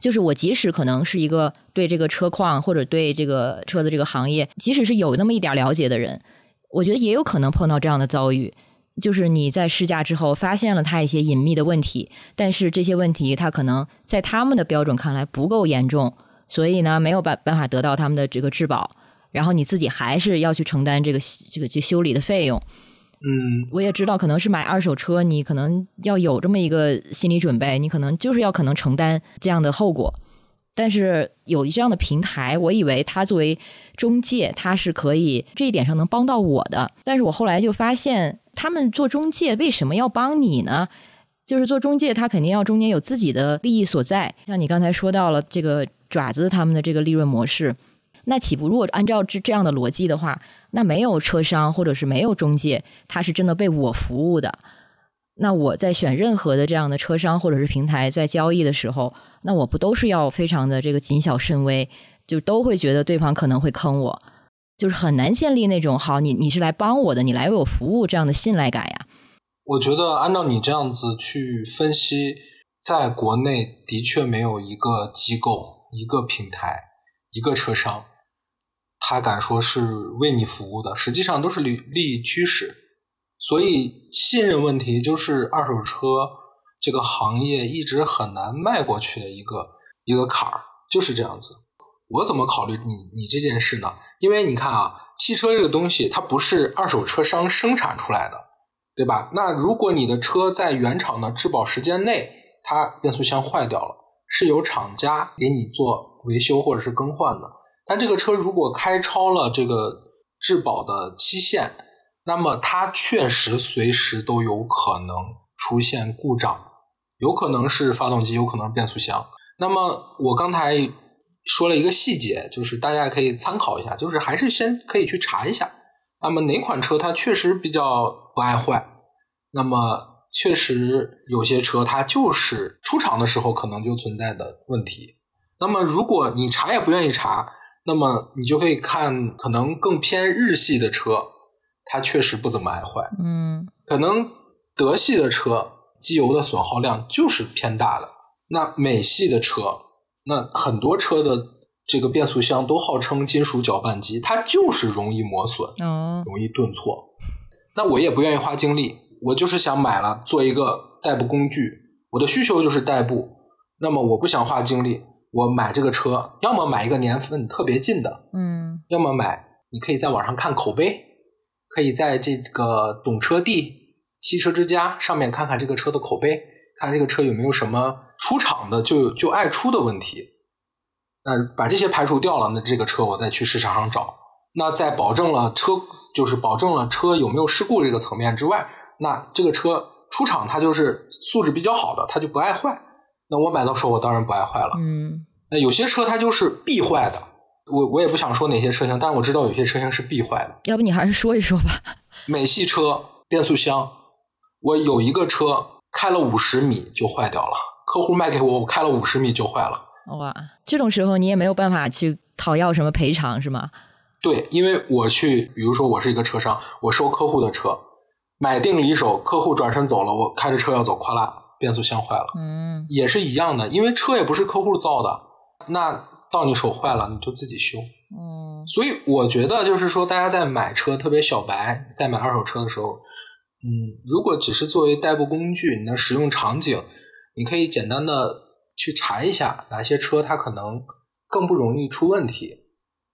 就是我即使可能是一个对这个车况或者对这个车的这个行业，即使是有那么一点了解的人，我觉得也有可能碰到这样的遭遇。就是你在试驾之后发现了它一些隐秘的问题，但是这些问题它可能在他们的标准看来不够严重，所以呢没有办办法得到他们的这个质保。然后你自己还是要去承担这个这个这修理的费用。嗯，我也知道，可能是买二手车，你可能要有这么一个心理准备，你可能就是要可能承担这样的后果。但是有这样的平台，我以为它作为中介，它是可以这一点上能帮到我的。但是我后来就发现，他们做中介为什么要帮你呢？就是做中介，他肯定要中间有自己的利益所在。像你刚才说到了这个爪子他们的这个利润模式，那岂不如果按照这这样的逻辑的话，那没有车商或者是没有中介，他是真的被我服务的。那我在选任何的这样的车商或者是平台在交易的时候，那我不都是要非常的这个谨小慎微，就都会觉得对方可能会坑我，就是很难建立那种好你你是来帮我的，你来为我服务这样的信赖感呀。我觉得按照你这样子去分析，在国内的确没有一个机构、一个平台、一个车商，他敢说是为你服务的，实际上都是利利益驱使。所以信任问题就是二手车这个行业一直很难迈过去的一个一个坎儿，就是这样子。我怎么考虑你你这件事呢？因为你看啊，汽车这个东西它不是二手车商生产出来的，对吧？那如果你的车在原厂的质保时间内，它变速箱坏掉了，是由厂家给你做维修或者是更换的。但这个车如果开超了这个质保的期限，那么它确实随时都有可能出现故障，有可能是发动机，有可能是变速箱。那么我刚才说了一个细节，就是大家可以参考一下，就是还是先可以去查一下。那么哪款车它确实比较不爱坏？那么确实有些车它就是出厂的时候可能就存在的问题。那么如果你查也不愿意查，那么你就可以看可能更偏日系的车。它确实不怎么爱坏，嗯，可能德系的车机油的损耗量就是偏大的。那美系的车，那很多车的这个变速箱都号称金属搅拌机，它就是容易磨损，哦，容易顿挫。那我也不愿意花精力，我就是想买了做一个代步工具，我的需求就是代步。那么我不想花精力，我买这个车，要么买一个年份特别近的，嗯，要么买你可以在网上看口碑。可以在这个懂车帝、汽车之家上面看看这个车的口碑，看这个车有没有什么出厂的就就爱出的问题。那把这些排除掉了，那这个车我再去市场上找。那在保证了车就是保证了车有没有事故这个层面之外，那这个车出厂它就是素质比较好的，它就不爱坏。那我买到手我当然不爱坏了。嗯，那有些车它就是必坏的。我我也不想说哪些车型，但是我知道有些车型是必坏的。要不你还是说一说吧。美系车变速箱，我有一个车开了五十米就坏掉了，客户卖给我，我开了五十米就坏了。哇，这种时候你也没有办法去讨要什么赔偿是吗？对，因为我去，比如说我是一个车商，我收客户的车，买定离手，客户转身走了，我开着车要走，咵啦，变速箱坏了。嗯，也是一样的，因为车也不是客户造的，那。到你手坏了，你就自己修。嗯，所以我觉得就是说，大家在买车，特别小白在买二手车的时候，嗯，如果只是作为代步工具，你的使用场景，你可以简单的去查一下哪些车它可能更不容易出问题，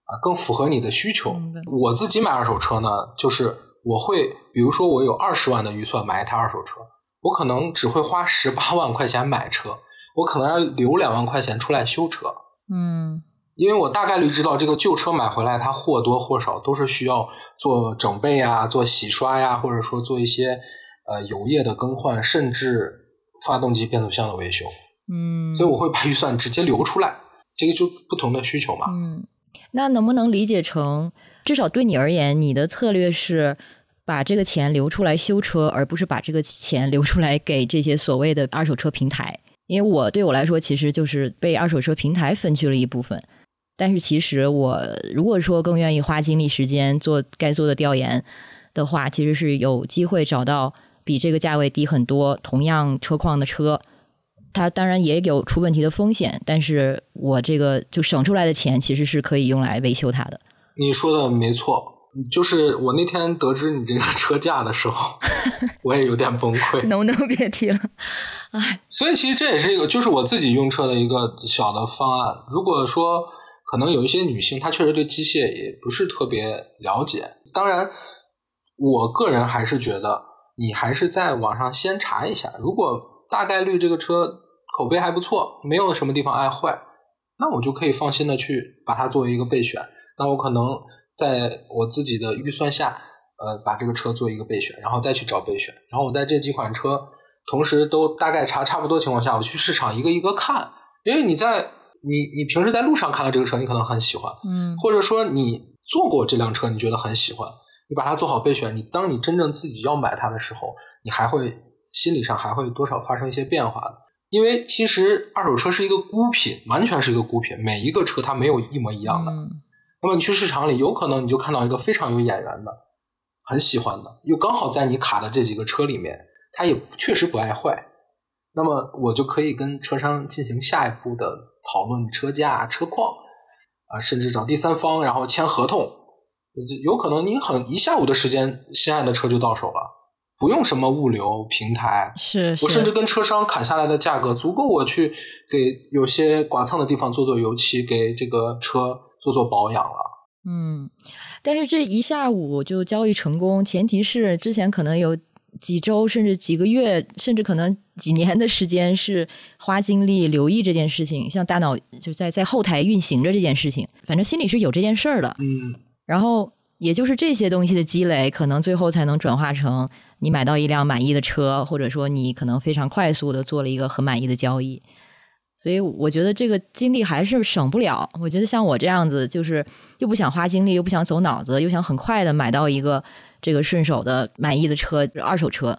啊，更符合你的需求。我自己买二手车呢，就是我会，比如说我有二十万的预算买一台二手车，我可能只会花十八万块钱买车，我可能要留两万块钱出来修车。嗯，因为我大概率知道这个旧车买回来，它或多或少都是需要做整备啊、做洗刷呀，或者说做一些呃油液的更换，甚至发动机、变速箱的维修。嗯，所以我会把预算直接留出来，这个就不同的需求嘛。嗯，那能不能理解成，至少对你而言，你的策略是把这个钱留出来修车，而不是把这个钱留出来给这些所谓的二手车平台？因为我对我来说，其实就是被二手车平台分去了一部分。但是，其实我如果说更愿意花精力时间做该做的调研的话，其实是有机会找到比这个价位低很多、同样车况的车。它当然也有出问题的风险，但是我这个就省出来的钱，其实是可以用来维修它的。你说的没错。就是我那天得知你这个车价的时候，[LAUGHS] 我也有点崩溃。能不能别提了？哎，所以其实这也是一个，就是我自己用车的一个小的方案。如果说可能有一些女性她确实对机械也不是特别了解。当然，我个人还是觉得你还是在网上先查一下，如果大概率这个车口碑还不错，没有什么地方爱坏，那我就可以放心的去把它作为一个备选。那我可能在我自己的预算下。呃，把这个车做一个备选，然后再去找备选，然后我在这几款车同时都大概查差不多情况下，我去市场一个一个看，因为你在你你平时在路上看到这个车，你可能很喜欢，嗯，或者说你坐过这辆车，你觉得很喜欢，你把它做好备选，你当你真正自己要买它的时候，你还会心理上还会多少发生一些变化的，因为其实二手车是一个孤品，完全是一个孤品，每一个车它没有一模一样的，那么你去市场里，有可能你就看到一个非常有眼缘的。很喜欢的，又刚好在你卡的这几个车里面，它也确实不爱坏，那么我就可以跟车商进行下一步的讨论车价、车况啊，甚至找第三方，然后签合同，有可能你很一下午的时间，心爱的车就到手了，不用什么物流平台，是，我甚至跟车商砍下来的价格足够我去给有些剐蹭的地方做做油漆，给这个车做做保养了。嗯，但是这一下午就交易成功，前提是之前可能有几周，甚至几个月，甚至可能几年的时间是花精力留意这件事情，像大脑就在在后台运行着这件事情，反正心里是有这件事儿的。嗯，然后也就是这些东西的积累，可能最后才能转化成你买到一辆满意的车，或者说你可能非常快速的做了一个很满意的交易。所以我觉得这个精力还是省不了。我觉得像我这样子，就是又不想花精力，又不想走脑子，又想很快的买到一个这个顺手的满意的车，二手车，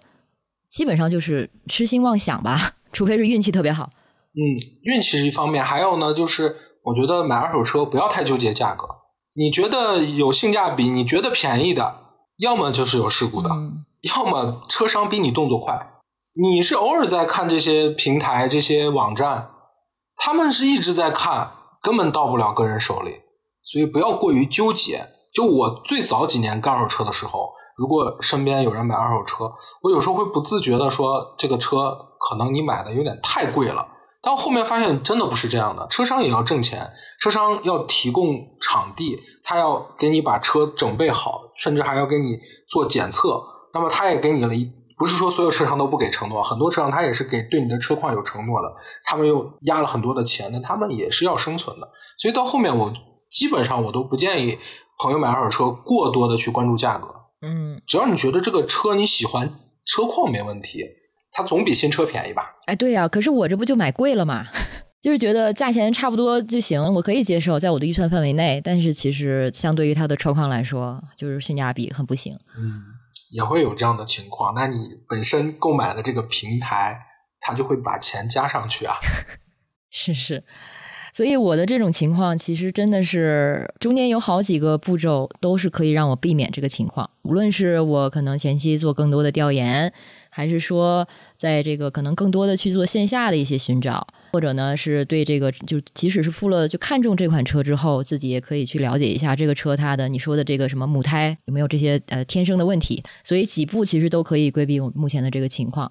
基本上就是痴心妄想吧。除非是运气特别好。嗯，运气是一方面，还有呢，就是我觉得买二手车不要太纠结价格。你觉得有性价比，你觉得便宜的，要么就是有事故的，要么车商比你动作快。你是偶尔在看这些平台、这些网站。他们是一直在看，根本到不了个人手里，所以不要过于纠结。就我最早几年干二手车的时候，如果身边有人买二手车，我有时候会不自觉的说，这个车可能你买的有点太贵了。但后面发现真的不是这样的，车商也要挣钱，车商要提供场地，他要给你把车整备好，甚至还要给你做检测，那么他也给你了一。不是说所有车商都不给承诺，很多车商他也是给对你的车况有承诺的，他们又压了很多的钱，那他们也是要生存的。所以到后面我基本上我都不建议朋友买二手车过多的去关注价格。嗯，只要你觉得这个车你喜欢，车况没问题，它总比新车便宜吧？哎，对呀，可是我这不就买贵了吗？[LAUGHS] 就是觉得价钱差不多就行，我可以接受，在我的预算范围内。但是其实相对于它的车况来说，就是性价比很不行。嗯。也会有这样的情况，那你本身购买的这个平台，它就会把钱加上去啊。[LAUGHS] 是是，所以我的这种情况，其实真的是中间有好几个步骤，都是可以让我避免这个情况。无论是我可能前期做更多的调研，还是说在这个可能更多的去做线下的一些寻找。或者呢，是对这个，就即使是付了就看中这款车之后，自己也可以去了解一下这个车它的你说的这个什么母胎有没有这些呃天生的问题，所以几步其实都可以规避我目前的这个情况。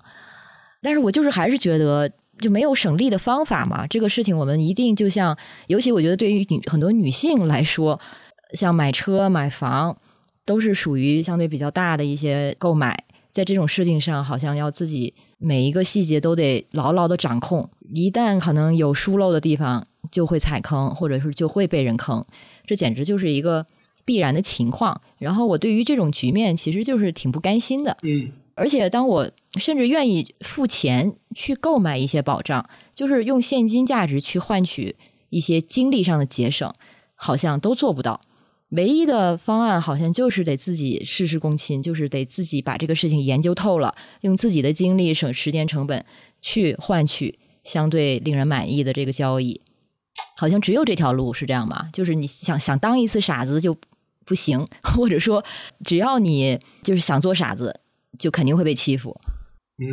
但是我就是还是觉得就没有省力的方法嘛，这个事情我们一定就像，尤其我觉得对于女很多女性来说，像买车买房都是属于相对比较大的一些购买，在这种事情上好像要自己。每一个细节都得牢牢的掌控，一旦可能有疏漏的地方，就会踩坑，或者是就会被人坑，这简直就是一个必然的情况。然后我对于这种局面，其实就是挺不甘心的。嗯，而且当我甚至愿意付钱去购买一些保障，就是用现金价值去换取一些精力上的节省，好像都做不到。唯一的方案好像就是得自己事事躬亲，就是得自己把这个事情研究透了，用自己的精力省时间成本去换取相对令人满意的这个交易，好像只有这条路是这样吗？就是你想想当一次傻子就不行，[LAUGHS] 或者说只要你就是想做傻子，就肯定会被欺负。嗯，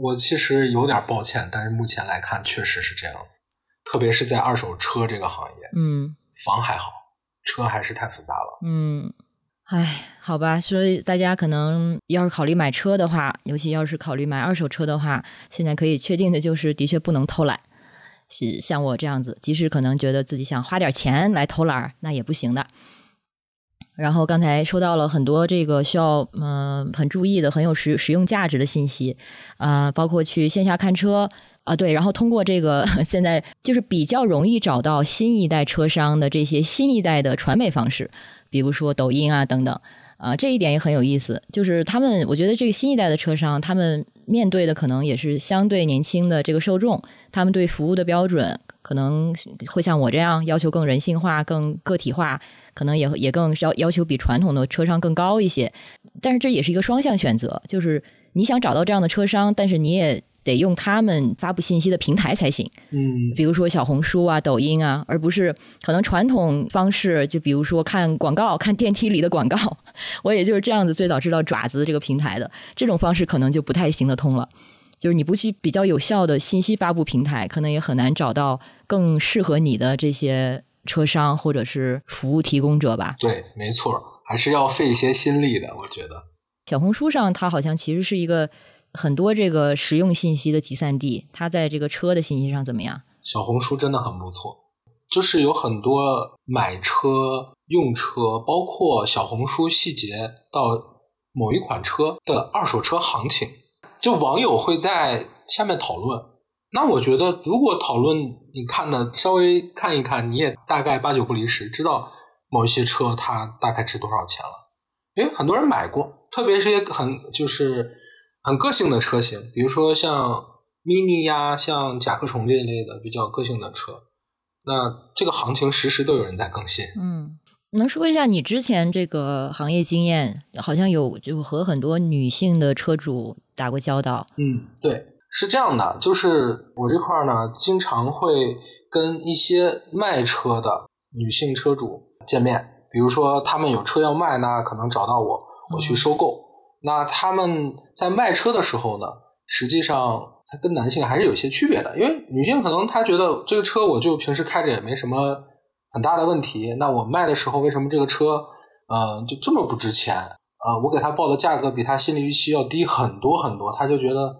我其实有点抱歉，但是目前来看确实是这样子，特别是在二手车这个行业。嗯，房还好。车还是太复杂了。嗯，唉，好吧，所以大家可能要是考虑买车的话，尤其要是考虑买二手车的话，现在可以确定的就是，的确不能偷懒。是像我这样子，即使可能觉得自己想花点钱来偷懒，那也不行的。然后刚才说到了很多这个需要嗯、很注意的、很有实实用价值的信息，啊、包括去线下看车啊、对，然后通过这个现在就是比较容易找到新一代车商的这些新一代的传媒方式，比如说抖音啊等等。啊、这一点也很有意思，就是他们，我觉得这个新一代的车商，他们面对的可能也是相对年轻的这个受众，他们对服务的标准可能会像我这样要求更人性化、更个体化，可能也也更要要求比传统的车商更高一些。但是这也是一个双向选择，就是你想找到这样的车商，但是你也得用他们发布信息的平台才行。嗯比如说小红书啊、抖音啊，而不是可能传统方式，就比如说看广告、看电梯里的广告，[LAUGHS] 我也就是这样子最早知道爪子这个平台的，这种方式可能就不太行得通了。就是你不去比较有效的信息发布平台，可能也很难找到更适合你的这些车商或者是服务提供者吧。对，没错，还是要费一些心力的，我觉得。小红书上，它好像其实是一个很多这个实用信息的集散地。它在这个车的信息上怎么样？小红书真的很不错，就是有很多买车、用车，包括小红书细节到某一款车的二手车行情，就网友会在下面讨论。那我觉得，如果讨论你看的稍微看一看，你也大概八九不离十，知道某一些车它大概值多少钱了。因为很多人买过，特别是些很就是很个性的车型，比如说像 mini 呀、像甲壳虫这一类的比较个性的车，那这个行情时时都有人在更新。嗯，能说一下你之前这个行业经验？好像有就和很多女性的车主打过交道。嗯，对，是这样的，就是我这块儿呢，经常会跟一些卖车的女性车主见面，比如说他们有车要卖，那可能找到我，我去收购。那他们在卖车的时候呢，实际上它跟男性还是有些区别的，因为女性可能她觉得这个车我就平时开着也没什么很大的问题，那我卖的时候为什么这个车呃就这么不值钱？呃，我给他报的价格比他心理预期要低很多很多，他就觉得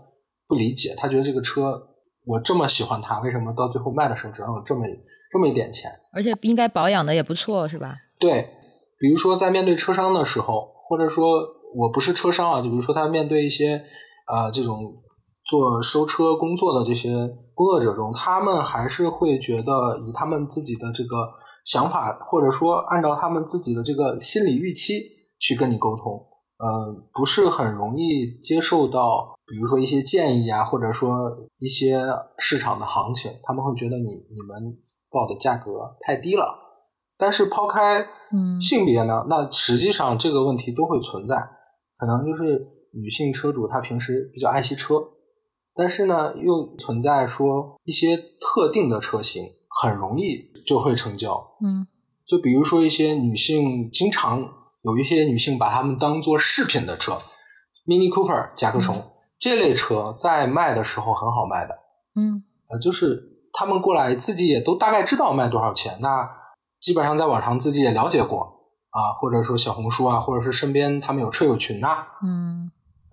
不理解，他觉得这个车我这么喜欢它，为什么到最后卖的时候只能有这么这么一点钱？而且应该保养的也不错，是吧？对，比如说在面对车商的时候，或者说我不是车商啊，就比如说他面对一些呃这种做收车工作的这些工作者中，他们还是会觉得以他们自己的这个想法，或者说按照他们自己的这个心理预期去跟你沟通，呃，不是很容易接受到，比如说一些建议啊，或者说一些市场的行情，他们会觉得你你们报的价格太低了。但是抛开嗯性别呢，那实际上这个问题都会存在，可能就是女性车主她平时比较爱惜车，但是呢又存在说一些特定的车型很容易就会成交，嗯。就比如说一些女性经常有一些女性把它们当做饰品的车，Mini Cooper、甲壳虫、这类车在卖的时候很好卖的，嗯。呃，就是他们过来自己也都大概知道卖多少钱，那基本上在网上自己也了解过啊，或者说小红书啊，或者是身边他们有车友群呐、嗯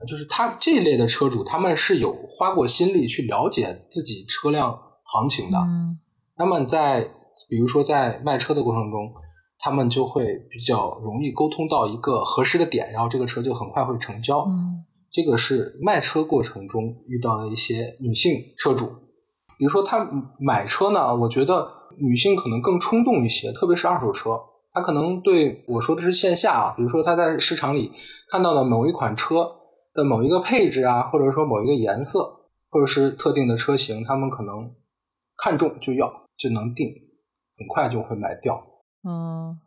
就是他这一类的车主，他们是有花过心力去了解自己车辆行情的。嗯那么在比如说在卖车的过程中，他们就会比较容易沟通到一个合适的点，然后这个车就很快会成交。嗯这个是卖车过程中遇到的一些女性车主，比如说她买车呢，我觉得女性可能更冲动一些，特别是二手车，她可能对我说的是线下啊，比如说他在市场里看到了某一款车的某一个配置啊，或者说某一个颜色，或者是特定的车型，他们可能看中就要就能定，很快就会买掉。嗯，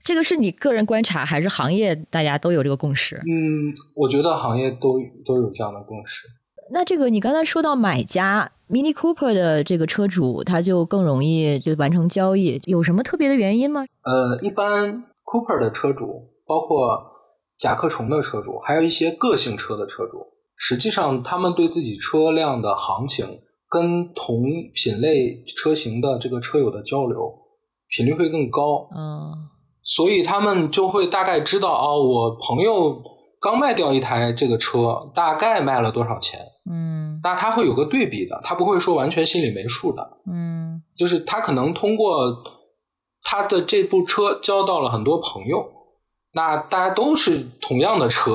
这个是你个人观察，还是行业大家都有这个共识？嗯，我觉得行业都都有这样的共识。那这个你刚才说到买家 Mini Cooper 的这个车主，他就更容易就完成交易，有什么特别的原因吗？呃，一般 Cooper 的车主，包括甲壳虫的车主，还有一些个性车的车主，实际上他们对自己车辆的行情跟同品类车型的这个车友的交流频率会更高，嗯所以他们就会大概知道哦，我朋友刚卖掉一台这个车，大概卖了多少钱。嗯那他会有个对比的，他不会说完全心里没数的。嗯就是他可能通过他的这部车交到了很多朋友，那大家都是同样的车，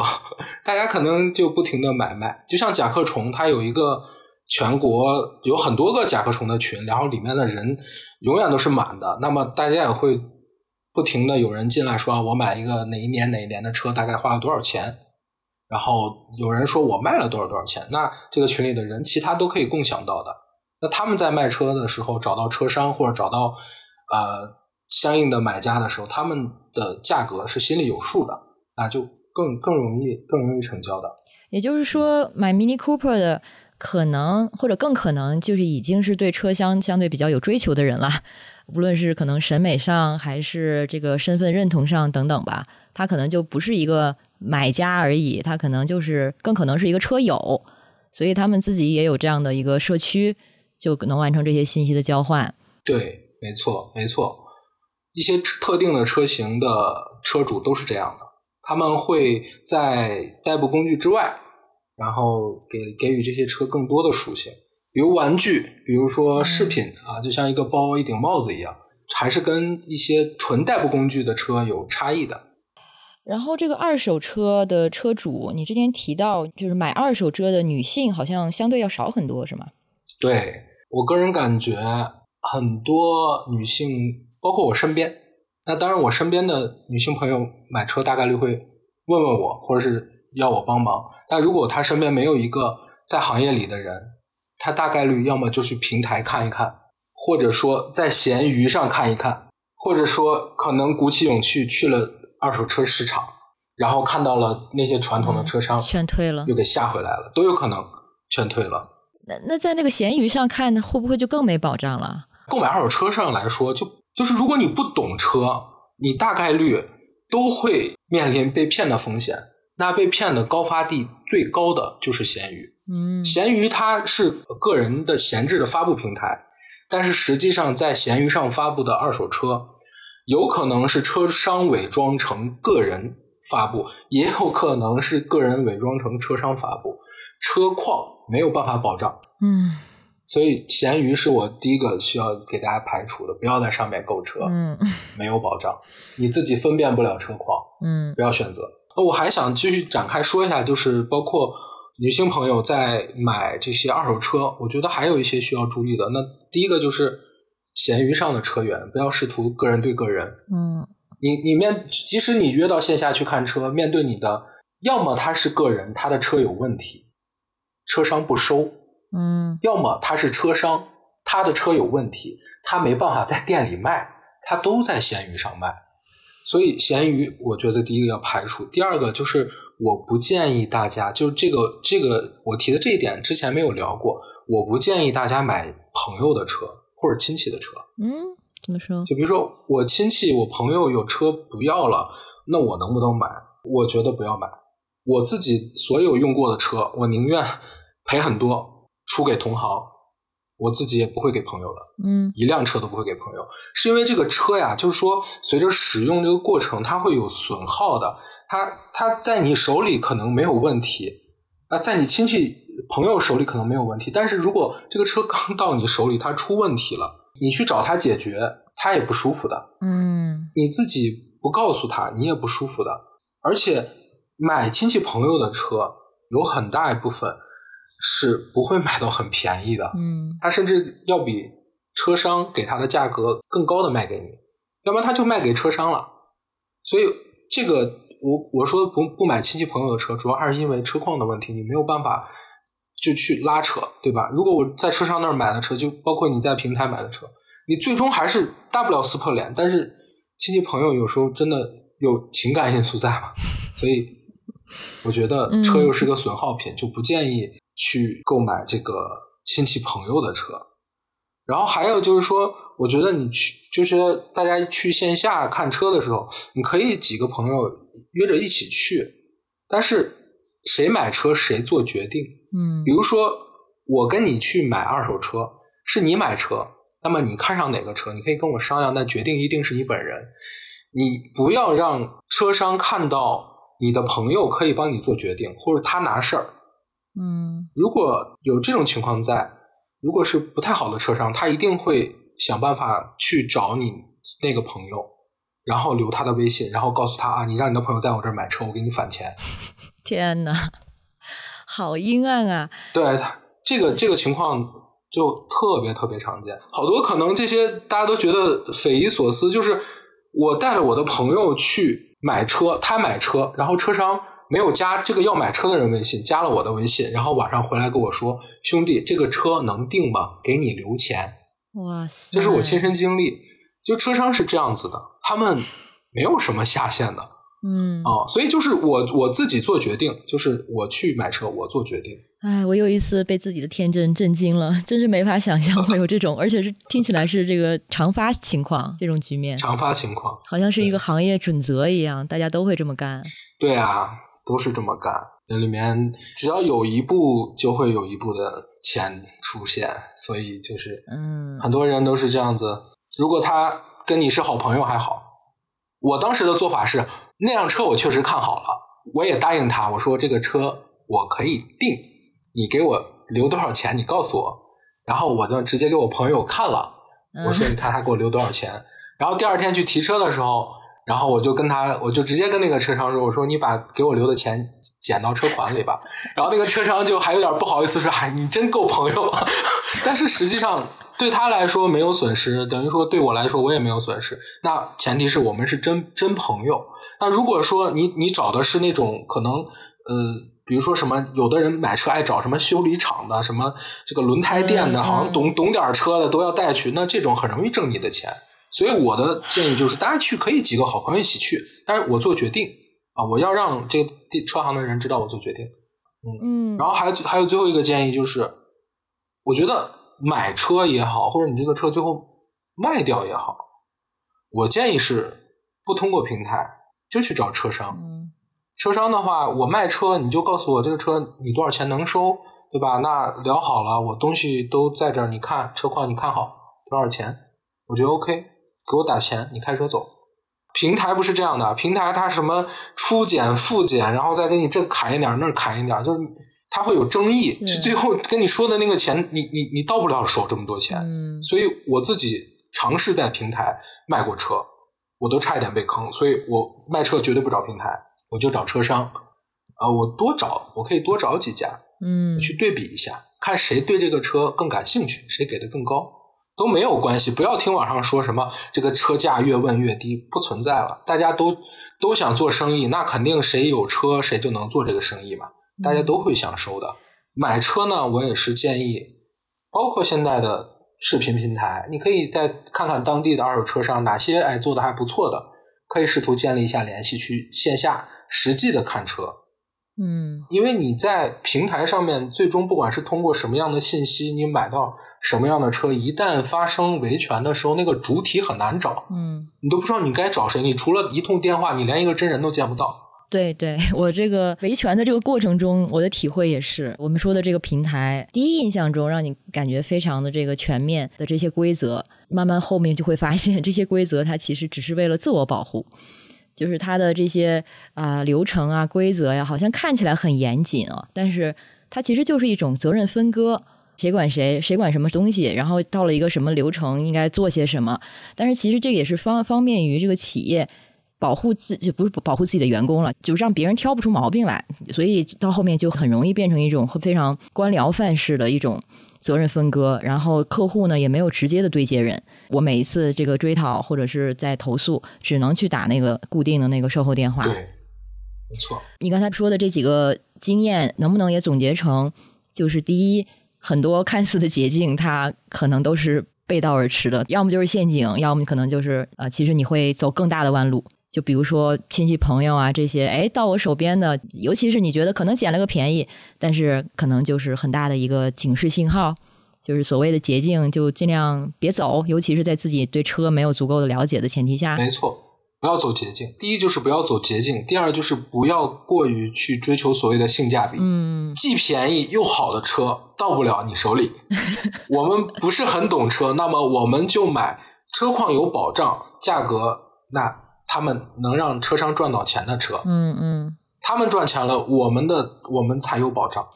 大家可能就不停的买卖。就像甲壳虫，它有一个全国有很多个甲壳虫的群，然后里面的人永远都是满的，那么大家也会不停的有人进来说，我买一个哪一年哪一年的车，大概花了多少钱。然后有人说我卖了多少多少钱，那这个群里的人其他都可以共享到的。那他们在卖车的时候找到车商或者找到呃相应的买家的时候，他们的价格是心里有数的，那就更更容易更容易成交的。也就是说，买 Mini Cooper 的可能或者更可能就是已经是对车厢相对比较有追求的人了，无论是可能审美上还是这个身份认同上等等吧，他可能就不是一个买家而已，他可能就是更可能是一个车友，所以他们自己也有这样的一个社区，就能完成这些信息的交换。对，没错，没错。一些特定的车型的车主都是这样的，他们会在代步工具之外，然后给给予这些车更多的属性，比如玩具，比如说饰品啊，就像一个包、一顶帽子一样，还是跟一些纯代步工具的车有差异的。然后这个二手车的车主，你之前提到就是买二手车的女性好像相对要少很多，是吗？对我个人感觉，很多女性，包括我身边，那当然我身边的女性朋友买车大概率会问问我，或者是要我帮忙。但如果她身边没有一个在行业里的人，她大概率要么就去平台看一看，或者说在闲鱼上看一看，或者说可能鼓起勇气去了二手车市场，然后看到了那些传统的车商，劝退了又给吓回来了，都有可能劝退了。那那在那个闲鱼上看，会不会就更没保障了？购买二手车上来说，就就是如果你不懂车，你大概率都会面临被骗的风险。那被骗的高发地最高的就是闲鱼。嗯闲鱼它是个人的闲置的发布平台，但是实际上在闲鱼上发布的二手车，有可能是车商伪装成个人发布，也有可能是个人伪装成车商发布，车况没有办法保障。嗯所以闲鱼是我第一个需要给大家排除的，不要在上面购车，嗯没有保障，[LAUGHS] 你自己分辨不了车况，嗯不要选择。那我还想继续展开说一下，就是包括女性朋友在买这些二手车，我觉得还有一些需要注意的。那第一个就是闲鱼上的车源，不要试图个人对个人。嗯你你面，即使你约到线下去看车，面对你的，要么他是个人，他的车有问题，车商不收。嗯要么他是车商，他的车有问题，他没办法在店里卖，他都在闲鱼上卖。所以闲鱼，我觉得第一个要排除，第二个就是我不建议大家，就是这个这个我提的这一点之前没有聊过，我不建议大家买朋友的车或者亲戚的车。嗯，怎么说？就比如说我亲戚、我朋友有车不要了，那我能不能买？我觉得不要买。我自己所有用过的车，我宁愿赔很多出给同行，我自己也不会给朋友的。嗯一辆车都不会给朋友，是因为这个车呀，就是说随着使用这个过程，它会有损耗的。它它在你手里可能没有问题，啊在你亲戚朋友手里可能没有问题，但是如果这个车刚到你手里，它出问题了，你去找他解决，他也不舒服的。嗯你自己不告诉他，你也不舒服的。而且买亲戚朋友的车，有很大一部分是不会买到很便宜的。嗯他甚至要比车商给他的价格更高的卖给你，要不然他就卖给车商了。所以这个我我说不不买亲戚朋友的车，主要还是因为车况的问题，你没有办法就去拉扯，对吧？如果我在车商那儿买的车，就包括你在平台买的车，你最终还是大不了撕破脸。但是亲戚朋友有时候真的有情感因素在嘛，所以我觉得车又是个损耗品，就不建议去购买这个亲戚朋友的车。然后还有就是说，我觉得你去，就是大家去线下看车的时候，你可以几个朋友约着一起去，但是谁买车谁做决定。嗯比如说，我跟你去买二手车，是你买车，那么你看上哪个车，你可以跟我商量，但决定一定是你本人。你不要让车商看到你的朋友可以帮你做决定，或者他拿事儿，嗯如果有这种情况在，如果是不太好的车商，他一定会想办法去找你那个朋友，然后留他的微信，然后告诉他啊，你让你的朋友在我这儿买车，我给你返钱。[LAUGHS] 天哪，好阴暗啊！对，他这个这个情况就特别特别常见，好多可能这些大家都觉得匪夷所思，就是我带着我的朋友去买车，他买车，然后车商没有加这个要买车的人微信，加了我的微信，然后晚上回来跟我说：“兄弟，这个车能定吗？给你留钱。哇”塞，这是我亲身经历，就车商是这样子的，他们没有什么下限的嗯，啊、所以就是我我自己做决定，就是我去买车，我做决定。哎，我有一次被自己的天真震惊了，真是没法想象会有这种，而且是听起来是这个常发情况，这种局面常发情况，好像是一个行业准则一样，大家都会这么干。对啊，都是这么干。那里面只要有一步，就会有一步的钱出现，所以就是嗯很多人都是这样子。如果他跟你是好朋友还好，我当时的做法是，那辆车我确实看好了，我也答应他，我说这个车我可以定，你给我留多少钱，你告诉我，然后我就直接给我朋友看了，我说你看他给我留多少钱，然后第二天去提车的时候，然后我就跟他，我就直接跟那个车商说，我说你把给我留的钱减到车款里吧。然后那个车商就还有点不好意思说，哎，你真够朋友。[LAUGHS] 但是实际上对他来说没有损失，等于说对我来说我也没有损失。那前提是我们是真真朋友。那如果说你你找的是那种可能呃。比如说什么，有的人买车爱找什么修理厂的，什么这个轮胎店的，嗯好像懂懂点车的都要带去，那这种很容易挣你的钱。所以我的建议就是，大家去可以几个好朋友一起去，但是我做决定啊，我要让这个车行的人知道我做决定。嗯，嗯然后还还有最后一个建议就是，我觉得买车也好，或者你这个车最后卖掉也好，我建议是不通过平台，就去找车商。嗯车商的话，我卖车你就告诉我这个车你多少钱能收，对吧？那聊好了，我东西都在这儿，你看车况你看好多少钱，我觉得 OK，给我打钱，你开车走。平台不是这样的，平台它什么初检、复检，然后再给你这砍一点那儿砍一点，就是它会有争议，最后跟你说的那个钱，你你你到不了手这么多钱。嗯所以我自己尝试在平台卖过车，我都差一点被坑，所以我卖车绝对不找平台，我就找车商。啊、我多找，我可以多找几家嗯去对比一下，看谁对这个车更感兴趣，谁给的更高都没有关系。不要听网上说什么这个车价越问越低，不存在了。大家都都想做生意，那肯定谁有车谁就能做这个生意嘛，大家都会想收的。买车呢，我也是建议，包括现在的视频平台，你可以再看看当地的二手车商哪些哎做的还不错的，可以试图建立一下联系，去线下实际的看车。嗯因为你在平台上面，最终不管是通过什么样的信息，你买到什么样的车，一旦发生维权的时候，那个主体很难找，嗯，你都不知道你该找谁。你除了一通电话，你连一个真人都见不到。对对，[LAUGHS] 我这个维权的这个过程中，我的体会也是，我们说的这个平台，第一印象中让你感觉非常的这个全面的这些规则，慢慢后面就会发现，这些规则它其实只是为了自我保护。就是它的这些啊、流程啊规则呀，好像看起来很严谨啊，但是它其实就是一种责任分割，谁管谁，谁管什么东西，然后到了一个什么流程应该做些什么，但是其实这也是方方便于这个企业保护自就不是保护自己的员工了，就让别人挑不出毛病来，所以到后面就很容易变成一种非常官僚范式的一种责任分割，然后客户呢也没有直接的对接人。我每一次这个追讨或者是在投诉，只能去打那个固定的那个售后电话。对，没错。你刚才说的这几个经验，能不能也总结成，就是第一，很多看似的捷径，它可能都是背道而驰的，要么就是陷阱，要么可能就是呃，其实你会走更大的弯路。就比如说亲戚朋友啊这些，哎，到我手边的，尤其是你觉得可能捡了个便宜，但是可能就是很大的一个警示信号，就是所谓的捷径，就尽量别走，尤其是在自己对车没有足够的了解的前提下。没错，不要走捷径。第一就是不要走捷径，第二就是不要过于去追求所谓的性价比。嗯既便宜又好的车到不了你手里。[LAUGHS] 我们不是很懂车，那么我们就买车况有保障、价格那他们能让车商赚到钱的车。嗯嗯，他们赚钱了，我们的我们才有保障。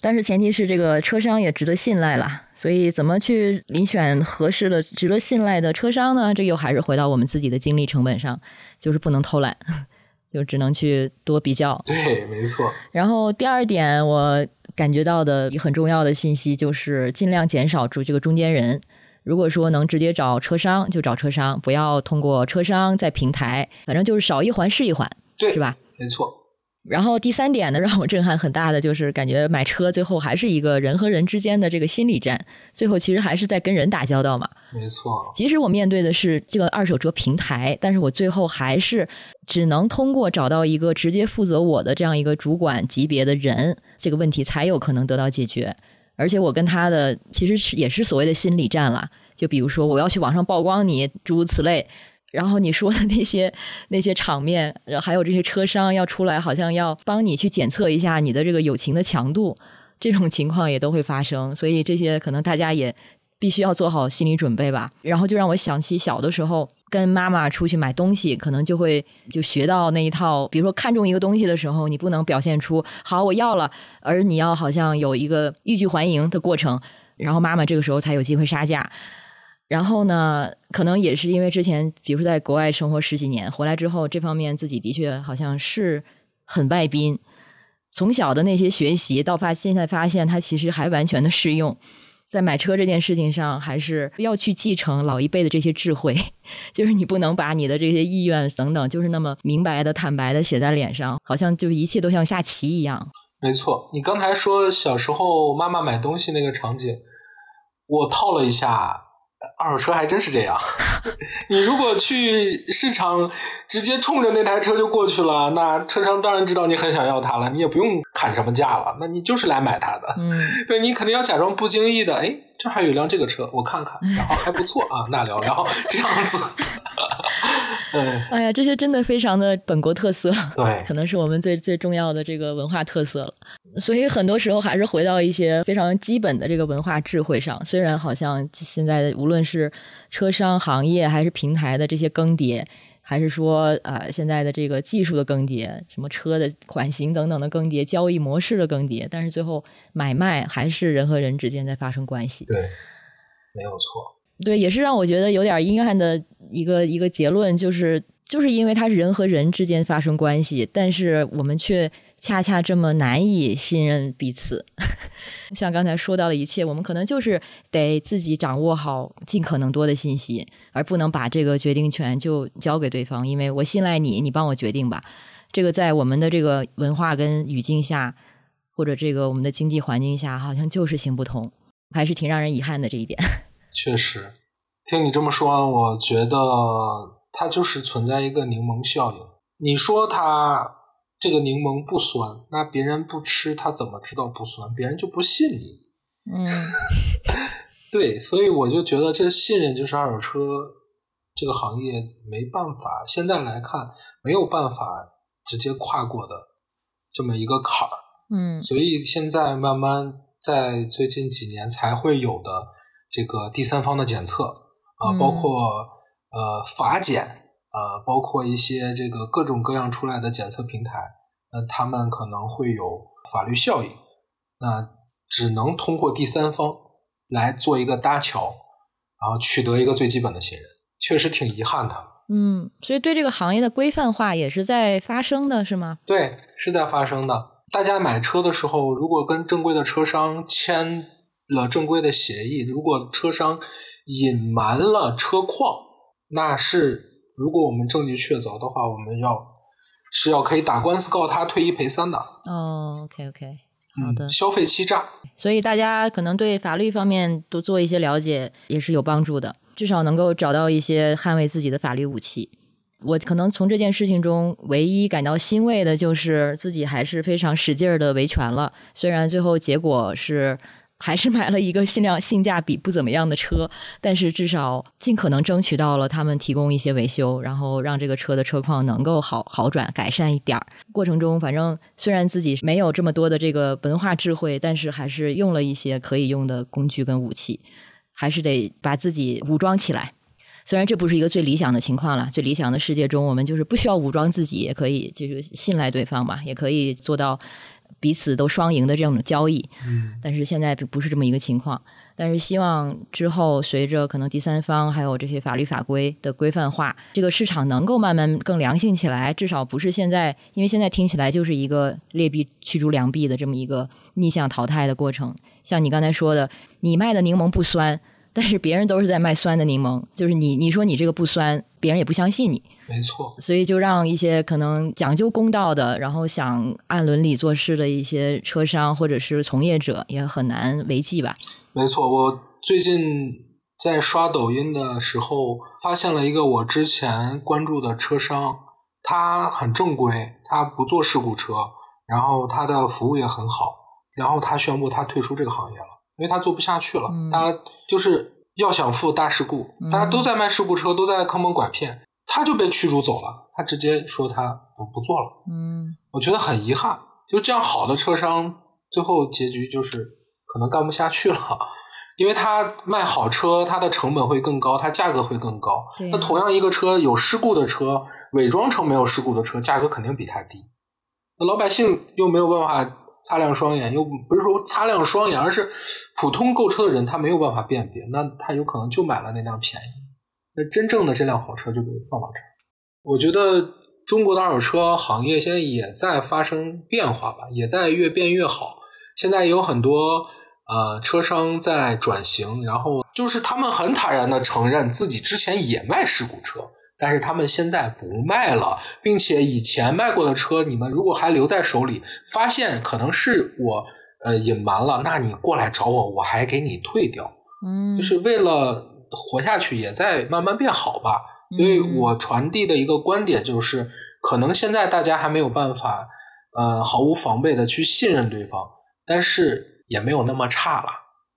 但是前提是这个车商也值得信赖了。所以怎么去遴选合适的、值得信赖的车商呢？这又还是回到我们自己的精力成本上，就是不能偷懒，就只能去多比较。对，没错。然后第二点，我感觉到的很重要的信息就是尽量减少住这个中间人。如果说能直接找车商，就找车商，不要通过车商在平台，反正就是少一环是一环，对，是吧？没错。然后第三点呢，让我震撼很大的就是感觉买车最后还是一个人和人之间的这个心理战，最后其实还是在跟人打交道嘛。没错。即使我面对的是这个二手车平台，但是我最后还是只能通过找到一个直接负责我的这样一个主管级别的人，这个问题才有可能得到解决。而且我跟他的其实是也是所谓的心理战了，就比如说我要去网上曝光你，诸如此类。然后你说的那些那些场面，还有这些车商要出来，好像要帮你去检测一下你的这个友情的强度，这种情况也都会发生。所以这些可能大家也必须要做好心理准备吧。然后就让我想起小的时候跟妈妈出去买东西，可能就会就学到那一套，比如说看中一个东西的时候，你不能表现出好我要了，而你要好像有一个欲拒还迎的过程，然后妈妈这个时候才有机会杀价。然后呢，可能也是因为之前，比如说在国外生活十几年，回来之后，这方面自己的确好像是很外宾。从小的那些学习，到发现在发现，它其实还完全的适用在买车这件事情上，还是要去继承老一辈的这些智慧。[LAUGHS] 就是你不能把你的这些意愿等等，就是那么明白的、坦白的写在脸上，好像就一切都像下棋一样。没错，你刚才说小时候妈妈买东西那个场景，我套了一下。二手车还真是这样，[LAUGHS] 你如果去市场直接冲着那台车就过去了，那车商当然知道你很想要它了，你也不用砍什么价了，那你就是来买它的。嗯，对你肯定要假装不经意的，哎，这还有一辆这个车，我看看，然后还不错啊，那聊聊这样子。[LAUGHS] 嗯，哎呀，这些真的非常的本国特色，对，可能是我们最最重要的这个文化特色了。所以很多时候还是回到一些非常基本的这个文化智慧上。虽然好像现在无论是车商行业还是平台的这些更迭，还是说啊现在的这个技术的更迭，什么车的款型等等的更迭，交易模式的更迭，但是最后买卖还是人和人之间在发生关系。对，没有错。对，也是让我觉得有点阴暗的一个一个结论，就是就是因为它是人和人之间发生关系，但是我们却恰恰这么难以信任彼此。[LAUGHS] 像刚才说到的一切，我们可能就是得自己掌握好尽可能多的信息，而不能把这个决定权就交给对方，因为我信赖你，你帮我决定吧。这个在我们的这个文化跟语境下，或者这个我们的经济环境下，好像就是行不通，还是挺让人遗憾的这一点。[LAUGHS] 确实，听你这么说，我觉得它就是存在一个柠檬效应。你说它这个柠檬不酸，那别人不吃，他怎么知道不酸？别人就不信你。嗯，[LAUGHS] 对，所以我就觉得这信任就是二手车这个行业没办法，现在来看没有办法直接跨过的这么一个坎儿。嗯，所以现在慢慢在最近几年才会有的。这个第三方的检测啊，包括呃法检啊，包括一些这个各种各样出来的检测平台，那他们可能会有法律效应，那只能通过第三方来做一个搭桥，然后取得一个最基本的信任，确实挺遗憾的。嗯，所以对这个行业的规范化也是在发生的，是吗？对，是在发生的。大家买车的时候，如果跟正规的车商签。了正规的协议，如果车商隐瞒了车况，那是如果我们证据确凿的话，我们要是要可以打官司告他退一赔三的。哦，OK OK，好的。消费欺诈，所以大家可能对法律方面多做一些了解也是有帮助的，至少能够找到一些捍卫自己的法律武器。我可能从这件事情中唯一感到欣慰的就是自己还是非常使劲儿的维权了，虽然最后结果是。还是买了一个性量性价比不怎么样的车，但是至少尽可能争取到了他们提供一些维修，然后让这个车的车况能够好好转改善一点儿。过程中，反正虽然自己没有这么多的这个文化智慧，但是还是用了一些可以用的工具跟武器，还是得把自己武装起来。虽然这不是一个最理想的情况了，最理想的世界中，我们就是不需要武装自己，也可以就是信赖对方嘛，也可以做到。彼此都双赢的这种交易。嗯但是现在不是这么一个情况。但是希望之后随着可能第三方还有这些法律法规的规范化，这个市场能够慢慢更良性起来。至少不是现在，因为现在听起来就是一个劣币驱逐良币的这么一个逆向淘汰的过程。像你刚才说的，你卖的柠檬不酸，但是别人都是在卖酸的柠檬，就是你你说你这个不酸，别人也不相信你。没错，所以就让一些可能讲究公道的，然后想按伦理做事的一些车商或者是从业者也很难为继吧。没错。我最近在刷抖音的时候，发现了一个我之前关注的车商，他很正规，他不做事故车，然后他的服务也很好，然后他宣布他退出这个行业了，因为他做不下去了。嗯他就是要想付大事故，嗯大家都在卖事故车，都在坑蒙拐骗，他就被驱逐走了。他直接说他不不做了。嗯我觉得很遗憾，就这样好的车商，最后结局就是可能干不下去了，因为他卖好车，它的成本会更高，它价格会更高。对那同样一个车有事故的车，伪装成没有事故的车，价格肯定比他低。那老百姓又没有办法擦亮双眼，又不是说擦亮双眼，而是普通购车的人他没有办法辨别，那他有可能就买了那辆便宜，那真正的这辆好车就被放到这儿。我觉得中国的二手车行业现在也在发生变化吧，也在越变越好。现在有很多呃车商在转型，然后就是他们很坦然的承认自己之前也卖事故车，但是他们现在不卖了，并且以前卖过的车，你们如果还留在手里，发现可能是我呃隐瞒了，那你过来找我，我还给你退掉。嗯，就是为了活下去，也在慢慢变好吧。所以嗯我传递的一个观点就是，可能现在大家还没有办法，呃，毫无防备的去信任对方，但是也没有那么差了。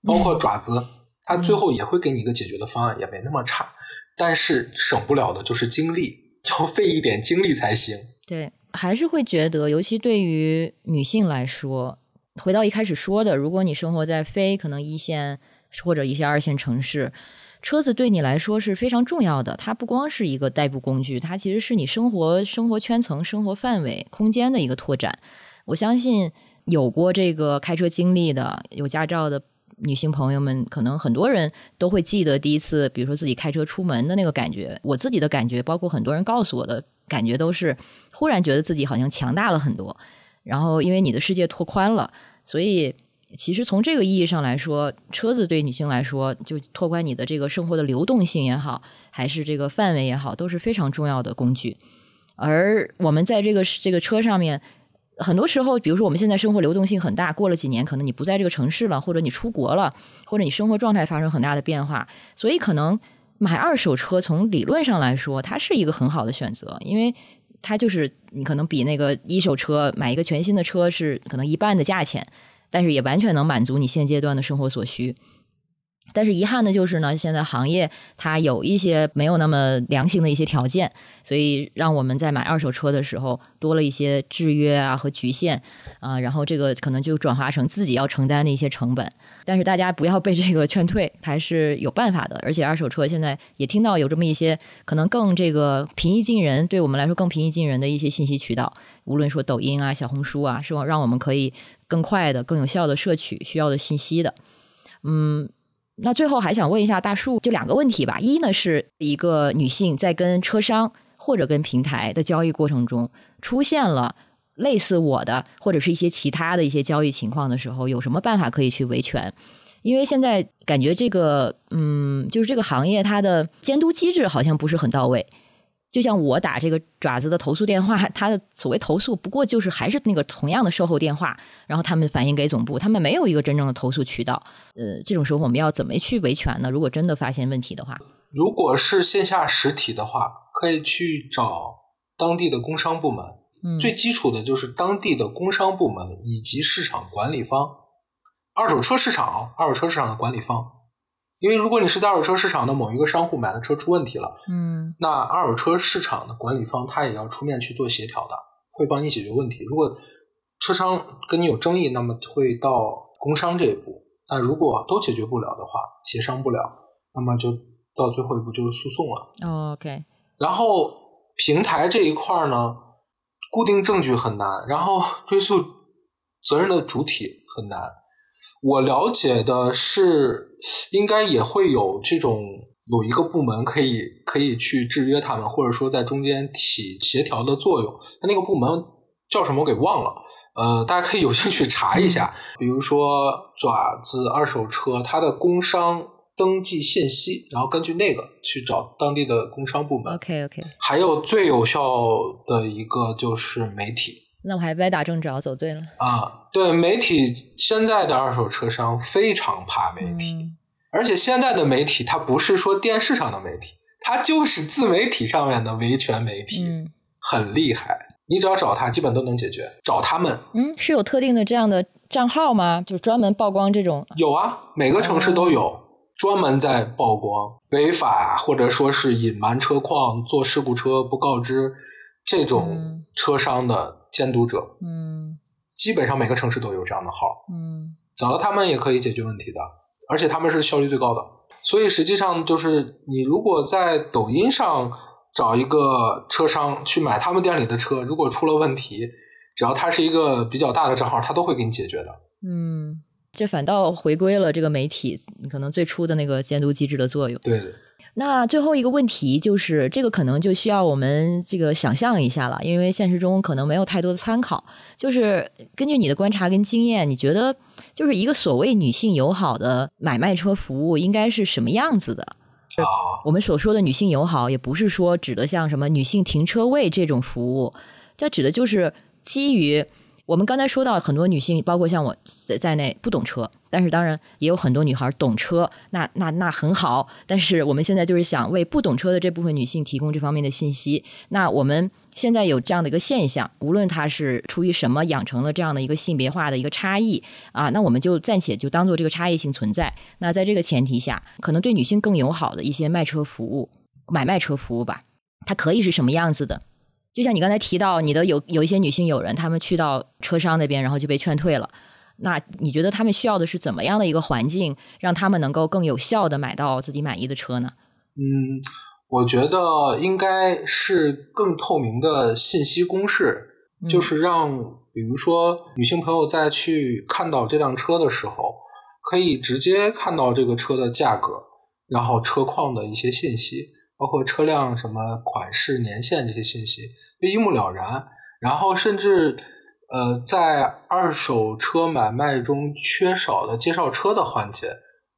包括爪子，他最后也会给你一个解决的方案，也没那么差。但是省不了的就是精力，要费一点精力才行。对，还是会觉得，尤其对于女性来说，回到一开始说的，如果你生活在非可能一线或者一些二线城市，车子对你来说是非常重要的。它不光是一个代步工具，它其实是你生活生活圈层、生活范围、空间的一个拓展。我相信有过这个开车经历的、有驾照的女性朋友们，可能很多人都会记得第一次，比如说自己开车出门的那个感觉。我自己的感觉，包括很多人告诉我的感觉，都是忽然觉得自己好像强大了很多。然后，因为你的世界拓宽了，所以其实从这个意义上来说，车子对女性来说，就拓宽你的这个生活的流动性也好，还是这个范围也好，都是非常重要的工具。而我们在这个这个车上面。很多时候，比如说我们现在生活流动性很大，过了几年，可能你不在这个城市了，或者你出国了，或者你生活状态发生很大的变化，所以可能买二手车从理论上来说，它是一个很好的选择，因为它就是你可能比那个一手车买一个全新的车是可能一半的价钱，但是也完全能满足你现阶段的生活所需。但是遗憾的就是呢，现在行业它有一些没有那么良性的一些条件，所以让我们在买二手车的时候多了一些制约啊和局限啊、然后这个可能就转化成自己要承担的一些成本。但是大家不要被这个劝退，还是有办法的。而且二手车现在也听到有这么一些可能更这个平易近人，对我们来说更平易近人的一些信息渠道，无论说抖音啊、小红书啊，是让我们可以更快的、更有效的摄取需要的信息的。嗯。那最后还想问一下大树，就两个问题吧。一呢是一个女性在跟车商或者跟平台的交易过程中出现了类似我的或者是一些其他的一些交易情况的时候，有什么办法可以去维权？因为现在感觉这个，嗯，就是这个行业它的监督机制好像不是很到位。就像我打这个爪子的投诉电话，他的所谓投诉，不过就是还是那个同样的售后电话，然后他们反映给总部，他们没有一个真正的投诉渠道。呃，这种时候我们要怎么去维权呢？如果真的发现问题的话，如果是线下实体的话，可以去找当地的工商部门。嗯，最基础的就是当地的工商部门以及市场管理方，二手车市场，二手车市场的管理方。因为如果你是在二手车市场的某一个商户买的车出问题了，嗯那二手车市场的管理方他也要出面去做协调的，会帮你解决问题。如果车商跟你有争议，那么会到工商这一步。那如果都解决不了的话，协商不了，那么就到最后一步就是诉讼了。哦，OK，然后平台这一块儿呢，固定证据很难，然后追溯责任的主体很难。我了解的是，应该也会有这种有一个部门可以可以去制约他们，或者说在中间起协调的作用。那那个部门叫什么？我给忘了。呃，大家可以有兴趣查一下。[LAUGHS] 比如说爪子二手车，它的工商登记信息，然后根据那个去找当地的工商部门。OK OK，还有最有效的一个就是媒体。那我还歪打正着走对了。啊，对媒体，现在的二手车商非常怕媒体，嗯而且现在的媒体，它不是说电视上的媒体，它就是自媒体上面的维权媒体，嗯很厉害。你只要找他，基本都能解决。找他们嗯，是有特定的这样的账号吗？就是专门曝光这种？有啊，每个城市都哦有，专门在曝光违法或者说是隐瞒车况、做事故车不告知这种嗯车商的监督者，嗯基本上每个城市都有这样的号。嗯找到他们也可以解决问题的，而且他们是效率最高的。所以实际上就是，你如果在抖音上找一个车商去买他们店里的车，如果出了问题，只要他是一个比较大的账号，他都会给你解决的。嗯，这反倒回归了这个媒体可能最初的那个监督机制的作用。对的，那最后一个问题就是，这个可能就需要我们这个想象一下了，因为现实中可能没有太多的参考。就是根据你的观察跟经验，你觉得就是一个所谓女性友好的买卖车服务应该是什么样子的？啊，我们所说的女性友好，也不是说指的像什么女性停车位这种服务，这指的就是基于我们刚才说到很多女性，包括像我在在内不懂车，但是当然也有很多女孩懂车，那那那很好。但是我们现在就是想为不懂车的这部分女性提供这方面的信息。那我们现在有这样的一个现象，无论她是出于什么养成了这样的一个性别化的一个差异啊，那我们就暂且就当做这个差异性存在。那在这个前提下，可能对女性更友好的一些卖车服务、买卖车服务吧，它可以是什么样子的？就像你刚才提到，你的有有一些女性友人，她们去到车商那边，然后就被劝退了。那你觉得她们需要的是怎么样的一个环境，让她们能够更有效的买到自己满意的车呢？嗯，我觉得应该是更透明的信息公示，嗯就是让比如说女性朋友在去看到这辆车的时候，可以直接看到这个车的价格，然后车况的一些信息，包括车辆什么款式、年限这些信息，就一目了然。然后甚至呃，在二手车买卖中缺少的介绍车的环节，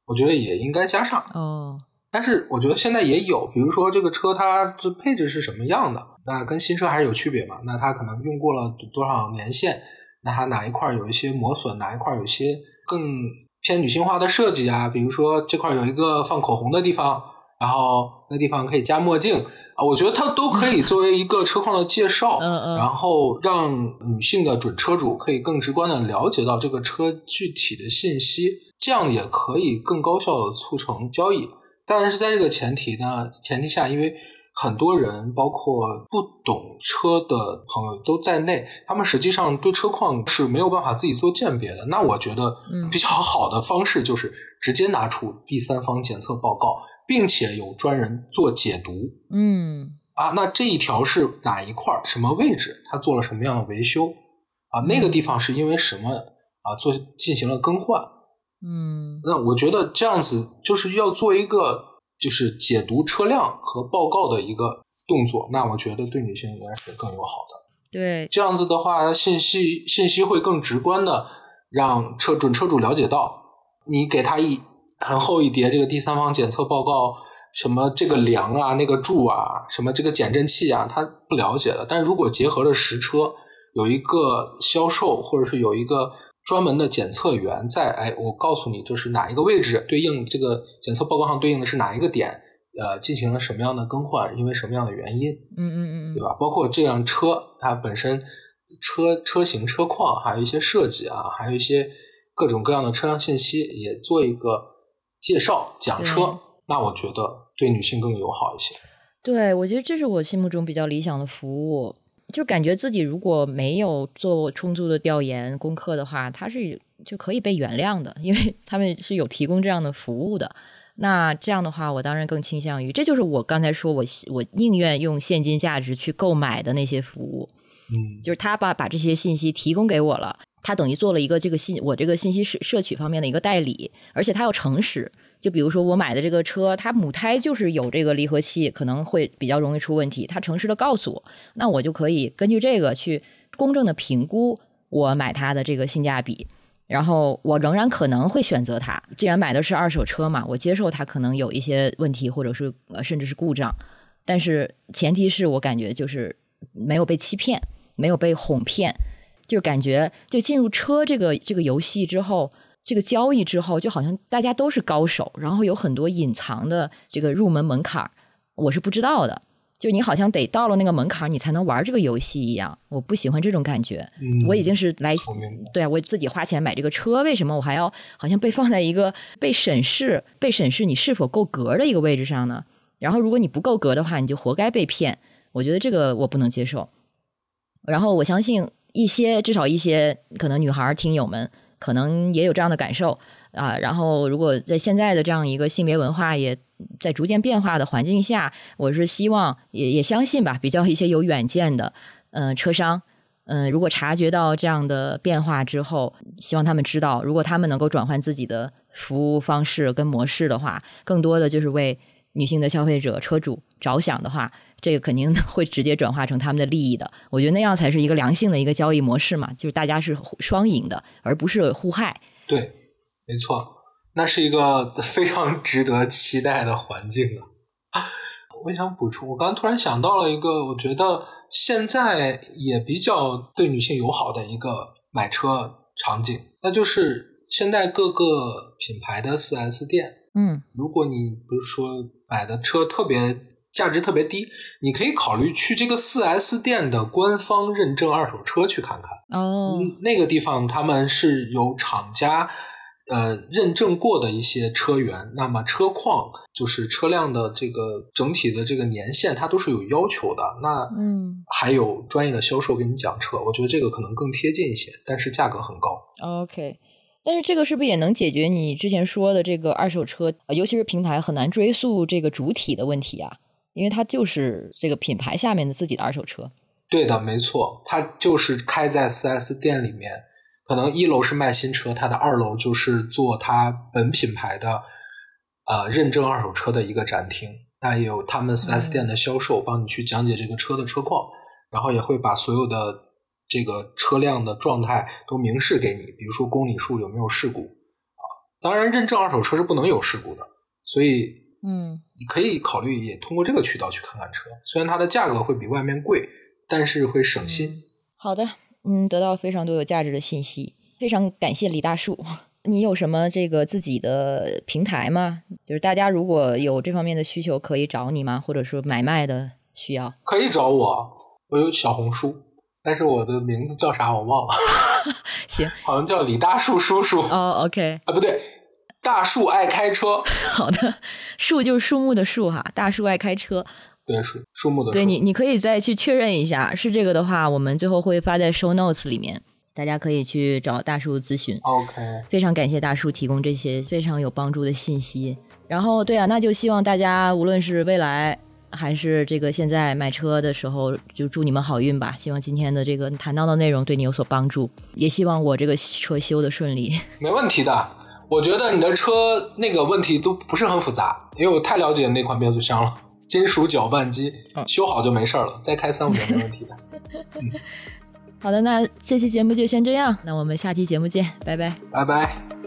我觉得也应该加上。哦，但是我觉得现在也有，比如说这个车它的配置是什么样的，那跟新车还是有区别嘛。那它可能用过了多少年限，那它哪一块有一些磨损，哪一块有一些更偏女性化的设计啊，比如说这块有一个放口红的地方，然后那地方可以加墨镜啊，我觉得它都可以作为一个车况的介绍，嗯嗯然后让女性的准车主可以更直观的了解到这个车具体的信息，这样也可以更高效的促成交易。但是在这个前提呢前提下，因为很多人，包括不懂车的朋友都在内，他们实际上对车况是没有办法自己做鉴别的。那我觉得嗯比较好的方式就是直接拿出第三方检测报告，并且有专人做解读。嗯啊，那这一条是哪一块儿、什么位置，他做了什么样的维修？啊，那个地方是因为什么啊做进行了更换？嗯那我觉得这样子就是要做一个就是解读车辆和报告的一个动作。那我觉得对女性应该是更友好的。对，这样子的话，信息信息会更直观的让车准车主了解到，你给他一很厚一叠这个第三方检测报告，什么这个梁啊、那个柱啊、什么这个减震器啊，他不了解的。但如果结合了实车，有一个销售或者是有一个专门的检测员在，哎，我告诉你就是哪一个位置对应这个检测报告上对应的是哪一个点，呃，进行了什么样的更换，因为什么样的原因。嗯嗯嗯嗯对吧？包括这辆车它本身车车型、车况，还有一些设计啊，还有一些各种各样的车辆信息，也做一个介绍讲车。那我觉得对女性更友好一些。对，我觉得这是我心目中比较理想的服务。就感觉自己如果没有做充足的调研功课的话，它是就可以被原谅的，因为他们是有提供这样的服务的。那这样的话，我当然更倾向于，这就是我刚才说我我宁愿用现金价值去购买的那些服务，嗯，就是他把把这些信息提供给我了，他等于做了一个这个信我这个信息摄摄取方面的一个代理，而且他要诚实。就比如说我买的这个车，它母胎就是有这个离合器，可能会比较容易出问题。他诚实的告诉我，那我就可以根据这个去公正的评估我买它的这个性价比。然后我仍然可能会选择它，既然买的是二手车嘛，我接受它可能有一些问题，或者是呃甚至是故障。但是前提是我感觉就是没有被欺骗，没有被哄骗。就感觉，就进入车这个这个游戏之后，这个交易之后，就好像大家都是高手，然后有很多隐藏的这个入门门槛我是不知道的。就你好像得到了那个门槛你才能玩这个游戏一样。我不喜欢这种感觉。我已经是来，对啊，我自己花钱买这个车，为什么我还要好像被放在一个被审视、被审视你是否够格的一个位置上呢？然后如果你不够格的话，你就活该被骗。我觉得这个我不能接受。然后我相信。一些至少一些可能女孩听友们可能也有这样的感受啊。然后，如果在现在的这样一个性别文化也在逐渐变化的环境下，我是希望也也相信吧，比较一些有远见的嗯车商嗯，如果察觉到这样的变化之后，希望他们知道，如果他们能够转换自己的服务方式跟模式的话，更多的就是为女性的消费者车主着想的话。这个肯定会直接转化成他们的利益的，我觉得那样才是一个良性的一个交易模式嘛，就是大家是双赢的，而不是互害。对，没错，那是一个 [LAUGHS] 非常值得期待的环境啊！我想补充，我刚刚突然想到了一个，我觉得现在也比较对女性友好的一个买车场景，那就是现在各个品牌的四 S 店，嗯，如果你比如说买的车特别。价值特别低，你可以考虑去这个四 S 店的官方认证二手车去看看。哦，那个地方他们是有厂家呃认证过的一些车源，那么车况就是车辆的这个整体的这个年限，它都是有要求的。那嗯，还有专业的销售给你讲车，我觉得这个可能更贴近一些，但是价格很高。OK，但是这个是不是也能解决你之前说的这个二手车，尤其是平台很难追溯这个主体的问题啊？因为它就是这个品牌下面的自己的二手车，对的，没错，它就是开在 4S 店里面，可能一楼是卖新车，它的二楼就是做它本品牌的呃认证二手车的一个展厅，那也有他们 4S 店的销售帮你去讲解这个车的车况，然后也会把所有的这个车辆的状态都明示给你，比如说公里数有没有事故。啊，当然认证二手车是不能有事故的，所以。嗯，你可以考虑也通过这个渠道去看看车，虽然它的价格会比外面贵，但是会省心。好的，嗯，得到非常多有价值的信息，非常感谢李大树。[LAUGHS] 你有什么这个自己的平台吗？就是大家如果有这方面的需求，可以找你吗？或者说买卖的需要，可以找我。我有小红书，但是我的名字叫啥我忘了。[LAUGHS] 行，好像叫李大树叔叔。哦，OK，啊，不对。大树爱开车，[LAUGHS] 好的，树就是树木的树哈。大树爱开车，对树树木的。对你，你可以再去确认一下，是这个的话，我们最后会发在 show notes 里面，大家可以去找大树咨询。OK，非常感谢大树提供这些非常有帮助的信息。然后，对啊，那就希望大家无论是未来还是这个现在买车的时候，就祝你们好运吧。希望今天的这个谈到的内容对你有所帮助，也希望我这个车修的顺利。[LAUGHS] 没问题的。我觉得你的车那个问题都不是很复杂，因为我太了解那款变速箱了，[LAUGHS] 金属搅拌机修好就没事了，再开三五年没问题的。[LAUGHS] 好的，那这期节目就先这样，那我们下期节目见，拜拜，拜拜。